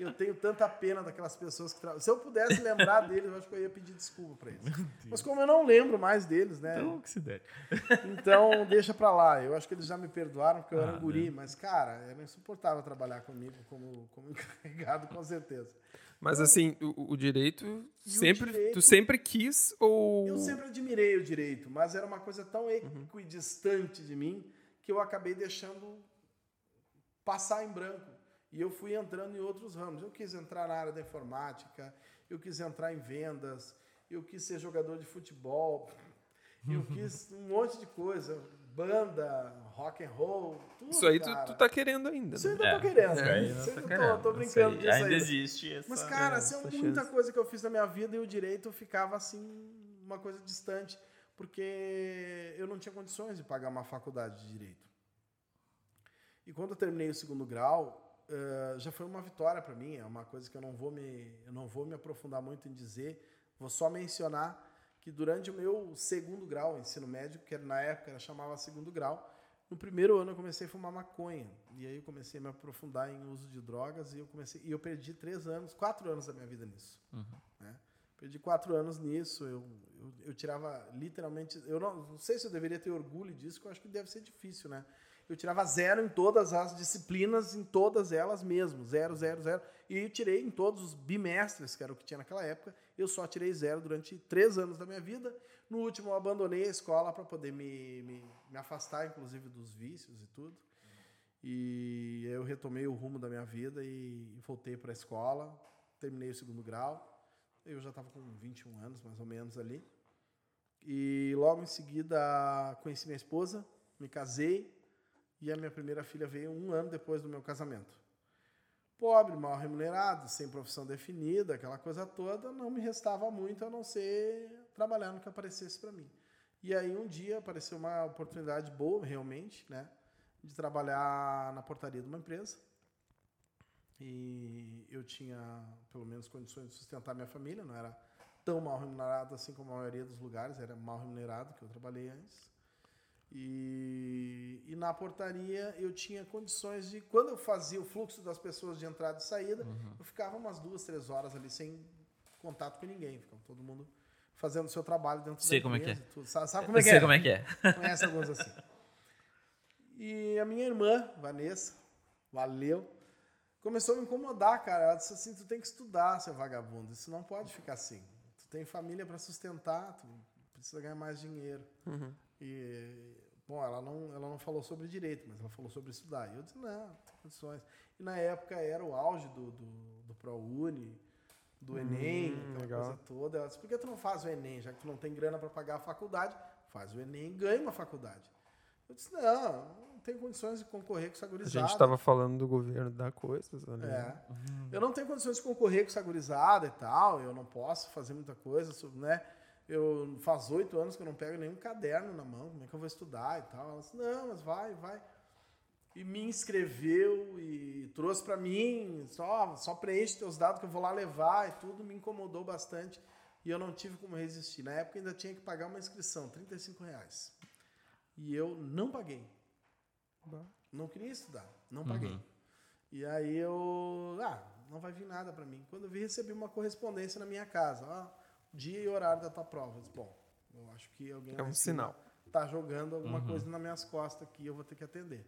Eu tenho tanta pena daquelas pessoas que trabalham. Se eu pudesse lembrar deles, eu acho que eu ia pedir desculpa para eles. Mas como eu não lembro mais deles, né? Então, que se der. Então, deixa pra lá. Eu acho que eles já me perdoaram porque eu era Ah, um guri, mas, cara, era insuportável trabalhar comigo como, como encarregado, com certeza. Mas assim, o, o direito E o sempre. direito- Tu sempre quis ou. Eu sempre admirei o direito, mas era uma coisa tão equidistante de mim que eu acabei deixando passar em branco. E eu fui entrando em outros ramos. Eu quis entrar na área da informática, eu quis entrar em vendas, eu quis ser jogador de futebol, eu quis um monte de coisa, banda, rock and roll, tudo. Isso aí tu, tu tá querendo ainda. Isso né? ainda É, tô querendo. isso aí Isso não ainda tô tô, querendo. tô brincando aí disso Ainda ainda. existe essa... Mas, cara, é, assim, essa muita chance. coisa que eu fiz na minha vida e o direito ficava assim, uma coisa distante, porque eu não tinha condições de pagar uma faculdade de direito. E quando eu terminei o segundo grau, eh, já foi uma vitória para mim. É uma coisa que eu não vou me, eu não vou me aprofundar muito em dizer. Vou só mencionar que durante o meu segundo grau, ensino médio, que era- na época era chamava segundo grau, no primeiro ano eu comecei a fumar maconha. E aí eu comecei a me aprofundar em uso de drogas e eu comecei e eu perdi três anos, quatro anos da minha vida nisso. né? Perdi quatro anos nisso. Eu, eu, eu tirava literalmente. Eu não, não sei se eu deveria ter orgulho disso, que eu acho que deve ser difícil, né? Eu tirava zero em todas as disciplinas, em todas elas mesmo. Zero, zero, zero. E eu tirei em todos os bimestres, que era o que tinha naquela época. Eu só tirei zero durante três anos da minha vida. No último, eu abandonei a escola para poder me, me, me afastar, inclusive, dos vícios e tudo. E eu retomei o rumo da minha vida e voltei para a escola. Terminei o segundo grau. Eu já estava com 21 anos, mais ou menos, ali. E logo em seguida conheci minha esposa, me casei e a minha primeira filha veio um ano depois do meu casamento. Pobre, mal remunerado, sem profissão definida, aquela coisa toda, não me restava muito a não ser trabalhar no que aparecesse para mim. E aí um dia apareceu uma oportunidade boa, realmente, né, de trabalhar na portaria de uma empresa. E eu tinha pelo menos condições de sustentar minha família, não era tão mal remunerado assim como a maioria dos lugares, era mal remunerado que eu trabalhei antes. E, e na portaria eu tinha condições de, quando eu fazia o fluxo das pessoas de entrada e saída, eu ficava umas duas, três horas ali sem contato com ninguém, ficava todo mundo fazendo o seu trabalho dentro Sei da como é empresa. que tudo. Sabe, sabe como é que sei é? como é que é. Conhece alguns assim. E a minha irmã, Vanessa, valeu, começou a me incomodar, cara. Ela disse assim: tu tem que estudar, seu vagabundo. Isso não pode ficar assim. Tu tem família para sustentar, tu precisa ganhar mais dinheiro. Uhum. E, bom, ela não, ela não falou sobre direito, mas ela falou sobre estudar. E eu disse: não, não tem condições. E na época era o auge do, do, do ProUni, do Enem, aquela legal. coisa toda. Ela disse: por que tu não faz o Enem, já que tu não tem grana para pagar a faculdade? Faz o Enem e ganha uma faculdade. Eu disse: não, não tenho condições de concorrer com essa A gurizada. gente estava falando do governo dar coisas ali. É. Eu não tenho condições de concorrer com essa gurizada e tal, eu não posso fazer muita coisa, né? Eu faz oito anos que eu não pego nenhum caderno na mão, como é que eu vou estudar e tal? Ela disse, não, mas vai, vai. E me inscreveu e trouxe para mim, só, só preenche teus dados que eu vou lá levar e tudo, me incomodou bastante e eu não tive como resistir. Na época ainda tinha que pagar uma inscrição, 35 reais. E eu não paguei. Não queria estudar, não paguei. Uhum. E aí eu, ah, não vai vir nada para mim. Quando eu vi, recebi uma correspondência na minha casa, ó, dia e horário da tua prova. Eu disse, bom, eu acho que alguém É um sinal. tá jogando alguma Uhum. coisa nas minhas costas aqui, eu vou ter que atender.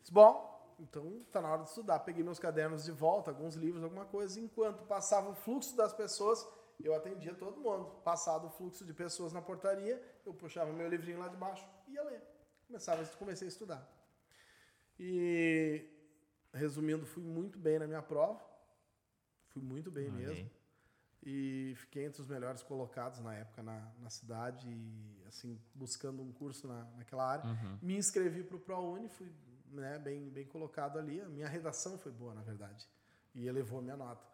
Disse, bom, então tá na hora de estudar. Peguei meus cadernos de volta, alguns livros, alguma coisa. Enquanto passava o fluxo das pessoas, eu atendia todo mundo. Passado o fluxo de pessoas na portaria, eu puxava meu livrinho lá de baixo e ia ler. Começava, comecei a estudar. E, resumindo, fui muito bem na minha prova. Fui muito bem Olha mesmo. E fiquei entre os melhores colocados na época na, na cidade, e, assim, buscando um curso na, naquela área. Uhum. Me inscrevi para o ProUni, fui né, bem, bem colocado ali. A minha redação foi boa, na verdade, e elevou a minha nota.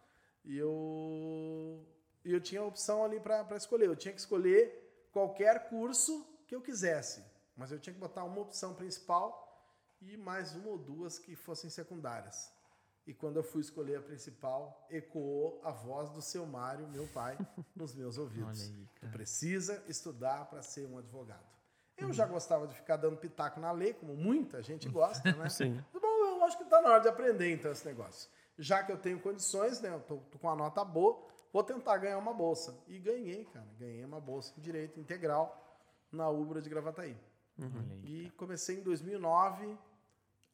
E eu, e eu tinha a opção ali para escolher. Eu tinha que escolher qualquer curso que eu quisesse, mas eu tinha que botar uma opção principal e mais uma ou duas que fossem secundárias. E quando eu fui escolher a principal, ecoou a voz do seu Mário, meu pai, nos meus ouvidos. Aí, Tu precisa estudar para ser um advogado. Eu já gostava de ficar dando pitaco na lei, como muita gente gosta, né? Sim. Bom, eu acho que está na hora de aprender então esse negócio. Já que eu tenho condições, né? Eu tô, tô com uma nota boa, vou tentar ganhar uma bolsa. E ganhei, cara. Ganhei uma bolsa em direito integral na Ubra de Gravataí. Aí. E comecei em 2009,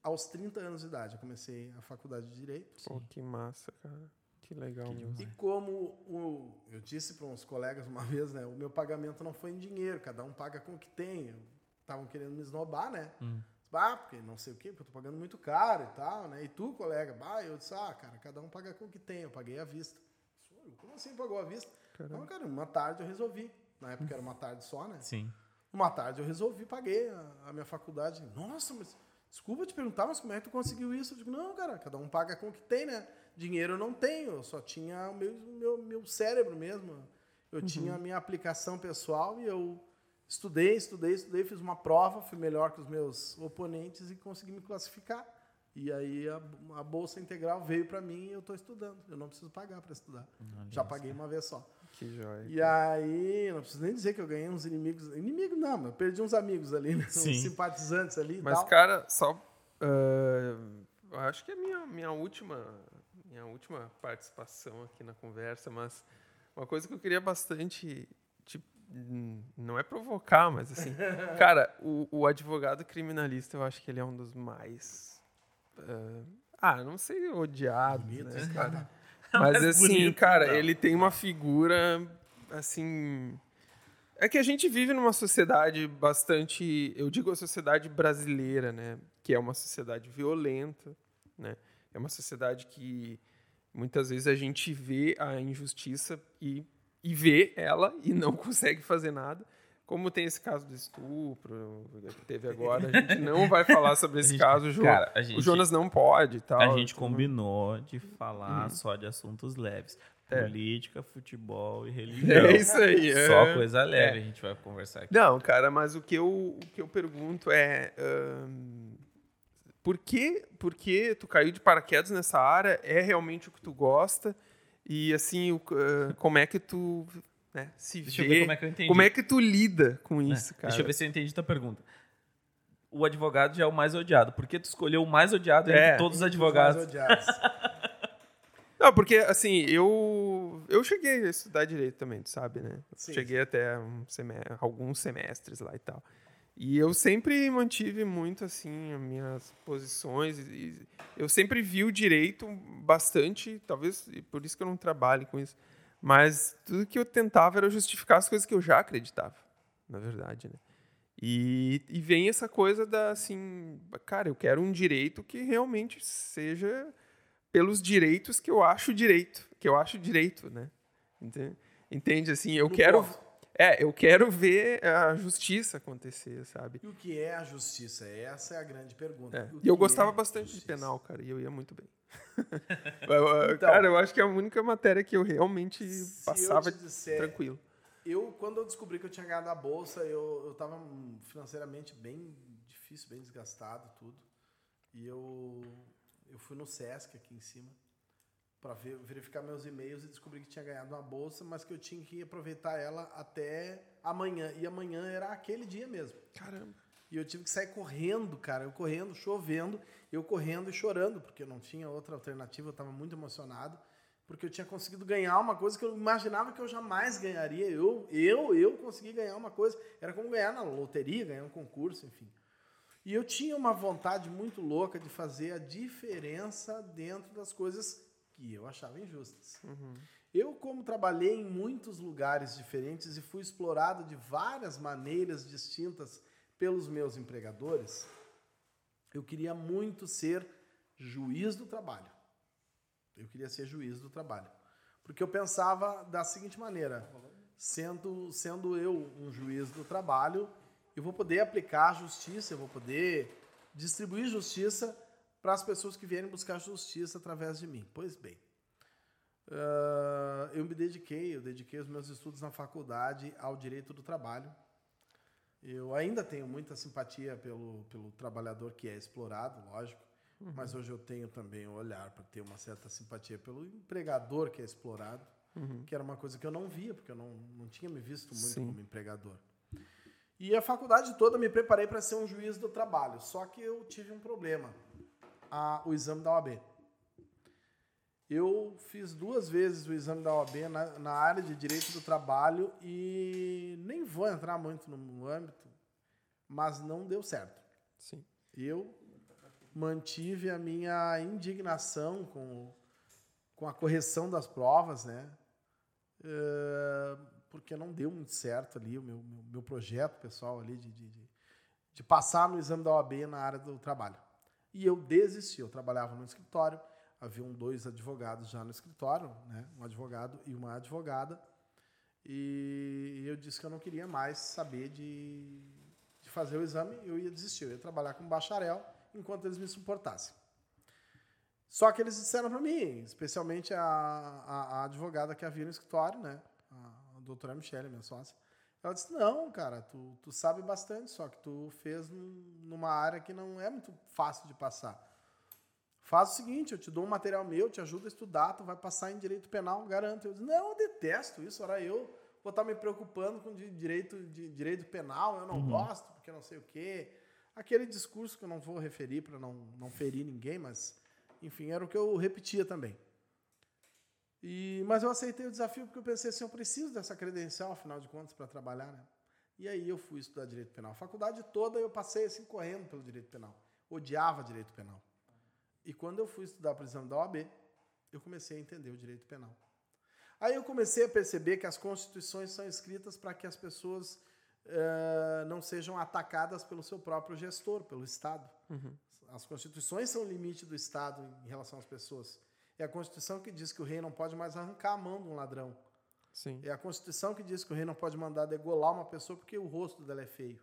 aos 30 anos de idade. Eu comecei a faculdade de direito. Pô, que massa, cara. Que legal mesmo. E como o, eu disse para uns colegas uma vez, né, o meu pagamento não foi em dinheiro, cada um paga com o que tem. Estavam querendo me esnobar, né? Hum. Ah, porque não sei o quê, porque eu tô pagando muito caro e tal, né? E tu, colega, bah, eu disse, ah, cara, cada um paga com o que tem, eu paguei à vista. Como assim pagou à vista? Caramba. Não, cara, uma tarde eu resolvi. Na época era uma tarde só, né? Sim. Uma tarde eu resolvi, paguei a, a minha faculdade. Nossa, mas desculpa te perguntar, mas como é que tu conseguiu isso? Eu digo, não, cara, cada um paga com o que tem, né? Dinheiro eu não tenho, eu só tinha o meu, meu, meu cérebro mesmo. Eu tinha a minha aplicação pessoal e eu estudei, estudei, estudei, fiz uma prova, fui melhor que os meus oponentes e consegui me classificar. E aí a, a bolsa integral veio para mim e eu estou estudando. Eu não preciso pagar para estudar. Olha Já paguei uma vez só. Que joia. E aí, não preciso nem dizer que eu ganhei uns inimigos. Inimigo não, mas eu perdi uns amigos ali, né? Sim. Uns simpatizantes ali Mas, tal. cara, só. eu acho que é a minha, minha, última, minha última participação aqui na conversa, mas uma coisa que eu queria bastante. Tipo, hum, não é provocar, mas assim. cara, o, o advogado criminalista, eu acho que ele é um dos mais. Ah, não sei, odiados, Bonito, né, esse cara? Mas Mais assim, bonito, cara, não. ele tem uma figura assim. É que a gente vive numa sociedade bastante, eu digo a sociedade brasileira, né, que é uma sociedade violenta, né? É uma sociedade que muitas vezes a gente vê a injustiça e, e vê ela e não consegue fazer nada. Como tem esse caso do estupro que teve agora, a gente não vai falar sobre esse gente- caso, o, Jo- cara, a o gente- Jonas não pode e tal. A gente Então, combinou de falar só de assuntos leves. É. Política, futebol e religião. É isso aí. é. Só coisa leve É. a gente vai conversar aqui. Não, cara, mas o que eu, o que eu pergunto é. ahn, por, que, por que tu caiu de paraquedas nessa área? É realmente o que tu gosta? E assim, o- ah, como é que tu né, se Deixa vê? eu ver como é que eu entendi. como é que tu lida com né? isso, cara? Deixa eu ver se eu entendi tua pergunta. O advogado já é o mais odiado. Por que tu escolheu o mais odiado entre É. todos os Mais advogados? odiados. Não, porque assim, eu eu cheguei a estudar direito também, tu sabe, né? Sim, cheguei até um semestre, alguns semestres lá e tal. E eu sempre mantive muito assim as minhas posições e eu sempre vi o direito bastante, talvez por isso que eu não trabalho com isso, mas tudo que eu tentava era justificar as coisas que eu já acreditava, na verdade, né? E, e vem essa coisa da assim, cara, eu quero um direito que realmente seja pelos direitos que eu acho direito, que eu acho direito, né? Entende? Entende assim, eu No quero ponto. é, eu quero ver a justiça acontecer, sabe? E o que é a justiça? Essa é a grande pergunta. É. E eu gostava é bastante de justiça? penal, cara, e eu ia muito bem. Então. cara, eu acho que é a única matéria que eu realmente passava eu disser tranquilo. Eu, quando eu descobri que eu tinha ganhado a bolsa, eu, eu tava financeiramente bem difícil, bem desgastado, tudo. E eu, eu fui no Sesc aqui em cima para verificar meus e-mails e descobri que tinha ganhado uma bolsa, mas que eu tinha que aproveitar ela até amanhã. E amanhã era aquele dia mesmo. Caramba. E eu tive que sair correndo, cara. Eu correndo, chovendo, eu correndo e chorando, porque eu não tinha outra alternativa, eu estava muito emocionado, porque eu tinha conseguido ganhar uma coisa que eu imaginava que eu jamais ganharia. Eu, eu, eu consegui ganhar uma coisa. Era como ganhar na loteria, ganhar um concurso, enfim. E eu tinha uma vontade muito louca de fazer a diferença dentro das coisas que eu achava injustas. Uhum. Eu, como trabalhei em muitos lugares diferentes e fui explorado de várias maneiras distintas pelos meus empregadores, eu queria muito ser juiz do trabalho. Eu queria ser juiz do trabalho. Porque eu pensava da seguinte maneira: sendo, sendo eu um juiz do trabalho, eu vou poder aplicar justiça, eu vou poder distribuir justiça para as pessoas que vierem buscar justiça através de mim. Pois bem, eu me dediquei, eu dediquei os meus estudos na faculdade ao direito do trabalho. Eu ainda tenho muita simpatia pelo, pelo trabalhador que é explorado, lógico, uhum. mas hoje eu tenho também o olhar para ter uma certa simpatia pelo empregador que é explorado, uhum. que era uma coisa que eu não via, porque eu não, não tinha me visto muito Sim. como empregador. E a faculdade toda me preparei para ser um juiz do trabalho, só que eu tive um problema a, o exame da OAB. Eu fiz duas vezes o exame da OAB na, na, área de direito do trabalho e nem vou entrar muito no âmbito, mas não deu certo. Sim. Eu mantive a minha indignação com, com a correção das provas, né? Uh, porque não deu muito certo ali o meu, meu, meu projeto pessoal ali de, de, de passar no exame da OAB na área do trabalho. E eu desisti. Eu trabalhava no escritório, haviam dois advogados já no escritório, né? um advogado e uma advogada. E eu disse que eu não queria mais saber de, de fazer o exame, eu ia desistir. Eu ia trabalhar como bacharel enquanto eles me suportassem. Só que eles disseram para mim, especialmente a, a, a, advogada que havia no escritório, né? a, a doutora Michelle, minha sócia, ela disse: Não, cara, tu, tu sabe bastante, só que tu fez numa área que não é muito fácil de passar. Faz o seguinte: eu te dou um material meu, te ajudo a estudar, tu vai passar em direito penal, garanto. Eu disse: Não, eu detesto isso, era eu vou estar me preocupando com direito, de, direito penal, eu não uhum. gosto, porque não sei o quê. Aquele discurso que eu não vou referir para não, não ferir ninguém, mas, enfim, era o que eu repetia também. E, mas eu aceitei o desafio porque eu pensei assim, eu preciso dessa credencial, afinal de contas, para trabalhar, né? E aí eu fui estudar direito penal. A faculdade toda eu passei assim correndo pelo direito penal. Odiava direito penal. E quando eu fui estudar para o exame da OAB, eu comecei a entender o direito penal. Aí eu comecei a perceber que as constituições são escritas para que as pessoas uh, não sejam atacadas pelo seu próprio gestor, pelo Estado. Uhum. As constituições são o limite do Estado em relação às pessoas. É a Constituição que diz que o rei não pode mais arrancar a mão de um ladrão. Sim. É a Constituição que diz que o rei não pode mandar degolar uma pessoa porque o rosto dela é feio.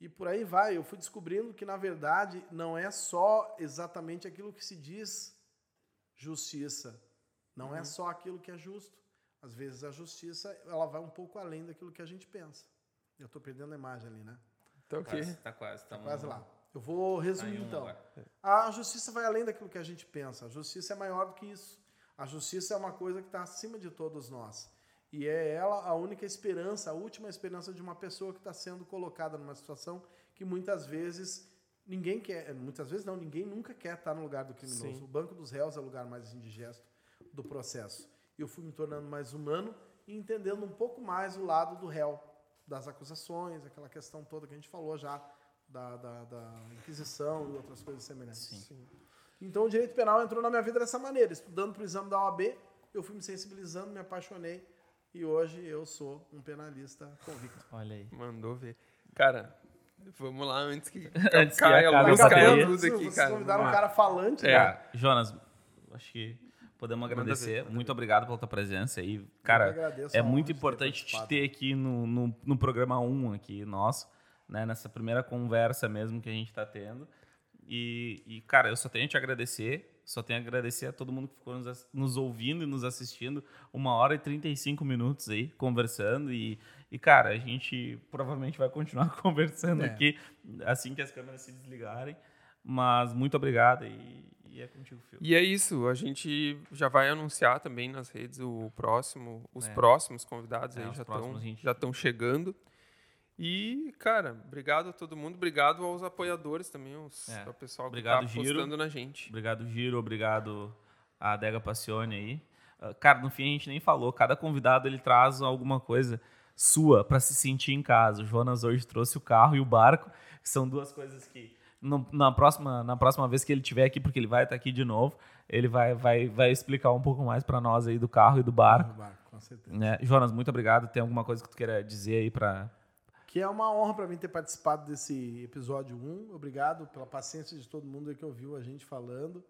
E por aí vai. Eu fui descobrindo que, na verdade, não é só exatamente aquilo que se diz justiça. Não é uhum. é só aquilo que é justo. Às vezes a justiça ela vai um pouco além daquilo que a gente pensa. Eu estou perdendo a imagem ali, né? Tá, okay. quase, tá quase. Tá, tá quase lá. Eu vou resumir tá então. A justiça vai além daquilo que a gente pensa. A justiça é maior do que isso. A justiça é uma coisa que está acima de todos nós. E é ela a única esperança, a última esperança de uma pessoa que está sendo colocada numa situação que muitas vezes ninguém quer. Muitas vezes não, ninguém nunca quer estar no lugar do criminoso. Sim. O banco dos réus é o lugar mais indigesto do processo. E eu fui me tornando mais humano e entendendo um pouco mais o lado do réu, das acusações, aquela questão toda que a gente falou já da, da, da Inquisição e outras coisas semelhantes. Sim. Sim. Então o direito penal entrou na minha vida dessa maneira. Estudando para o exame da OAB, eu fui me sensibilizando, me apaixonei e hoje eu sou um penalista convicto. Olha aí. Mandou ver. Cara, vamos lá antes que antes caia a luz, caia tudo aqui, Vocês cara. convidaram um cara falante, é. Cara. Jonas, acho que podemos agradecer. Ver, muito obrigado pela tua presença aí. Cara, é muito importante te ter aqui no, no, no programa 1 aqui nosso né, nessa primeira conversa mesmo que a gente está tendo. E, e, cara, eu só tenho a te agradecer. Só tenho a agradecer a todo mundo que ficou nos, nos ouvindo e nos assistindo. Uma hora e 35 minutos aí, conversando. E, e, cara, a gente provavelmente vai continuar conversando É. aqui assim que as câmeras se desligarem. Mas muito obrigado e, e é contigo, Fio. E é isso, a gente já vai anunciar também nas redes o próximo, os É. próximos convidados É, aí já estão gente- já estão chegando. E, cara, obrigado a todo mundo, obrigado aos apoiadores também, os, É. ao pessoal Obrigado, que tá Giro. apostando na gente. Obrigado, Giro. Obrigado a Adega Passione aí. Ah, Cara, no fim a gente nem falou. Cada convidado ele traz alguma coisa sua para se sentir em casa. O Jonas hoje trouxe o carro e o barco, que são duas coisas que no- na próxima na próxima vez que ele estiver aqui, porque ele vai estar aqui de novo, ele vai vai vai explicar um pouco mais para nós aí do carro e do barco. No barco, com certeza. Né? Jonas, muito obrigado. Tem alguma coisa que tu queira dizer aí para Que é uma honra para mim ter participado desse episódio 1. Obrigado pela paciência de todo mundo aí que ouviu a gente falando.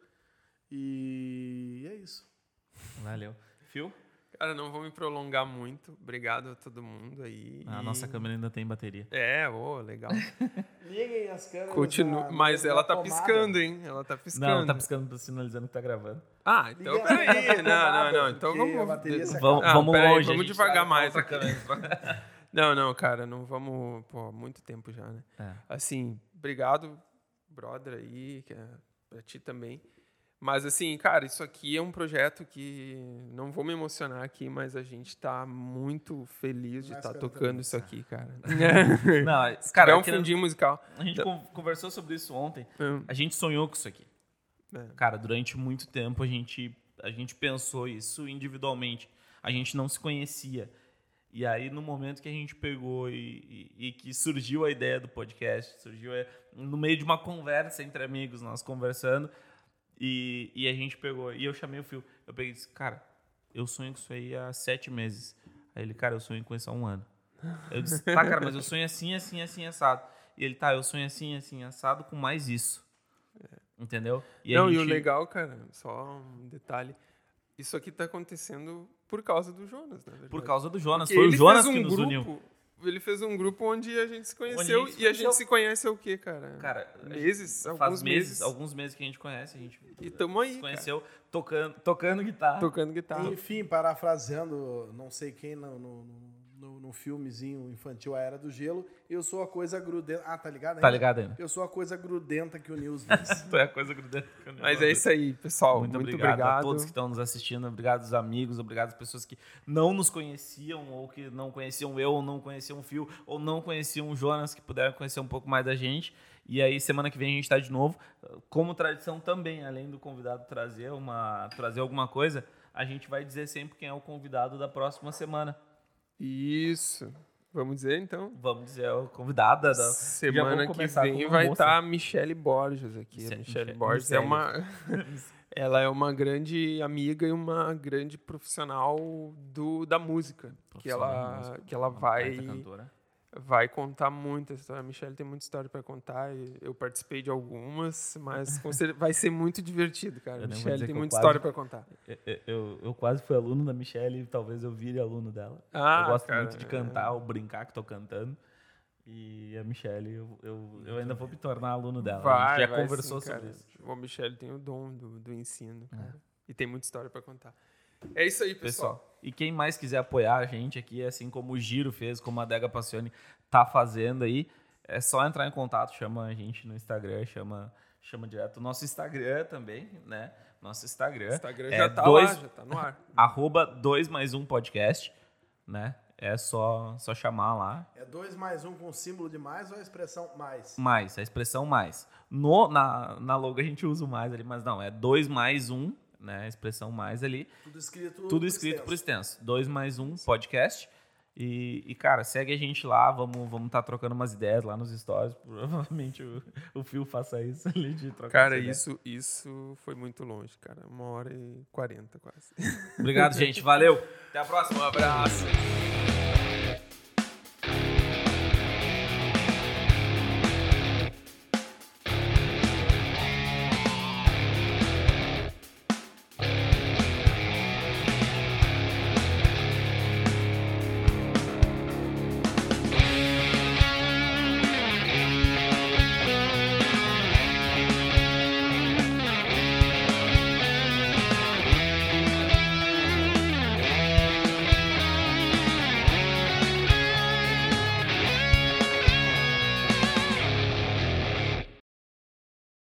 E é isso. Valeu. Fio? Cara, não vou me prolongar muito. Obrigado a todo mundo aí. A E- nossa câmera ainda tem bateria. É, ô, legal. Liguem as câmeras. Continua, na- mas na ela tá tomada. piscando, hein? Ela tá piscando. Não, tá piscando, sinalizando que tá gravando. Ah, então peraí. Não, a não, não. Então vamos. a Vamos, Ah, vamos longe. vamos a devagar mais aqui. câmera. Não, não, cara, não vamos. Pô, muito tempo já, né? É. Assim, obrigado, brother aí, que é pra ti também. Mas assim, cara, isso aqui é um projeto que não vou me emocionar aqui, mas a gente tá muito feliz de estar cara, tocando isso aqui, cara. Não, Cara, cara, é um fundinho musical. a gente con- conversou sobre isso ontem. Hum, A gente sonhou com isso aqui. É. Cara, durante muito tempo a gente, a gente pensou isso individualmente. A gente não se conhecia. E aí, no momento que a gente pegou e, e- e que surgiu a ideia do podcast, surgiu é, no meio de uma conversa entre amigos, nós conversando, e, e a gente pegou. E eu chamei o Fio. Eu peguei e disse, cara, eu sonho com isso aí há sete meses. Aí ele, cara, eu sonho com isso há um ano. Eu disse, tá, cara, mas eu sonho assim, assim, assim, assado. E ele, tá, eu sonho assim, assim, assado com mais isso. Entendeu? E não, e o gente- legal, cara, só um detalhe. Isso aqui tá acontecendo por causa do Jonas, na verdade. Por causa do Jonas. Porque Foi o Jonas fez que um nos grupo, uniu. Ele fez um grupo onde a gente se conheceu a gente se e a conheceu. gente se conhece há o quê, cara? Cara, meses, faz alguns meses, meses. alguns meses que a gente conhece, a gente E tamo aí, se conheceu tocando, tocando guitarra. tocando guitarra. Enfim, parafraseando não sei quem no, no, no, no filmezinho infantil A Era do Gelo, eu sou a coisa grudenta. Ah, tá ligado? Tá ainda? ligado ainda? Eu sou a coisa grudenta que o Nils diz. Tu é a coisa grudenta. que eu nem Mas é isso aí, pessoal. Muito, Muito, obrigado, obrigado. a todos que estão nos assistindo, obrigado aos amigos, obrigado às pessoas que não nos conheciam, ou que não conheciam eu, ou não conheciam o Fio, ou não conheciam o Jonas, que puderam conhecer um pouco mais da gente. E aí, semana que vem a gente está de novo. Como tradição também, além do convidado trazer, uma, trazer alguma coisa, a gente vai dizer sempre quem é o convidado da próxima semana. Isso. Vamos dizer, então? Vamos dizer, é o convidado da. Semana que vem vai moça. estar a Michele Borges aqui. Michele- a Michele Michele- Borges é uma... ela é uma grande amiga e uma grande profissional do, da música. Que ela, música, que ela vai... vai contar muita história. A Michelle tem muita história para contar. e Eu participei de algumas, mas vai ser muito divertido, cara. A Michelle tem muita quase- história para contar. Eu, eu, eu quase fui aluno da Michelle e talvez eu vire aluno dela. Ah, eu gosto cara, muito de cantar ou brincar que tô cantando. E a Michelle, eu, eu, eu ainda vou me tornar aluno dela. a Vai, gente já vai conversou sim, sobre cara. isso. O Michelle tem o dom do, do ensino, É. E tem muita história para contar. É isso aí, pessoal. Pessoal, e quem mais quiser apoiar a gente aqui, assim como o Giro fez, como a Dega Passione tá fazendo aí, é só entrar em contato, chama a gente no Instagram, chama, chama direto o nosso Instagram também, né? Nosso Instagram. O Instagram é já tá dois, lá, já tá no ar. arroba 2 mais um podcast, né? É só, só chamar lá. É dois mais um com símbolo de mais ou a expressão mais? Mais, a expressão mais. No, na, na logo a gente usa o mais ali, mas não, é 2 mais um, né? A expressão mais ali. Tudo escrito Tudo por escrito por extenso. extenso. 2 mais um podcast. E, e, cara, segue a gente lá, vamos estar vamos tá trocando umas ideias lá nos stories. Provavelmente o, o Phil faça isso ali de trocar Cara, ideia. isso, isso foi muito longe, cara. Uma hora e quarenta quase. Obrigado, gente. Valeu. Até a próxima. Um abraço.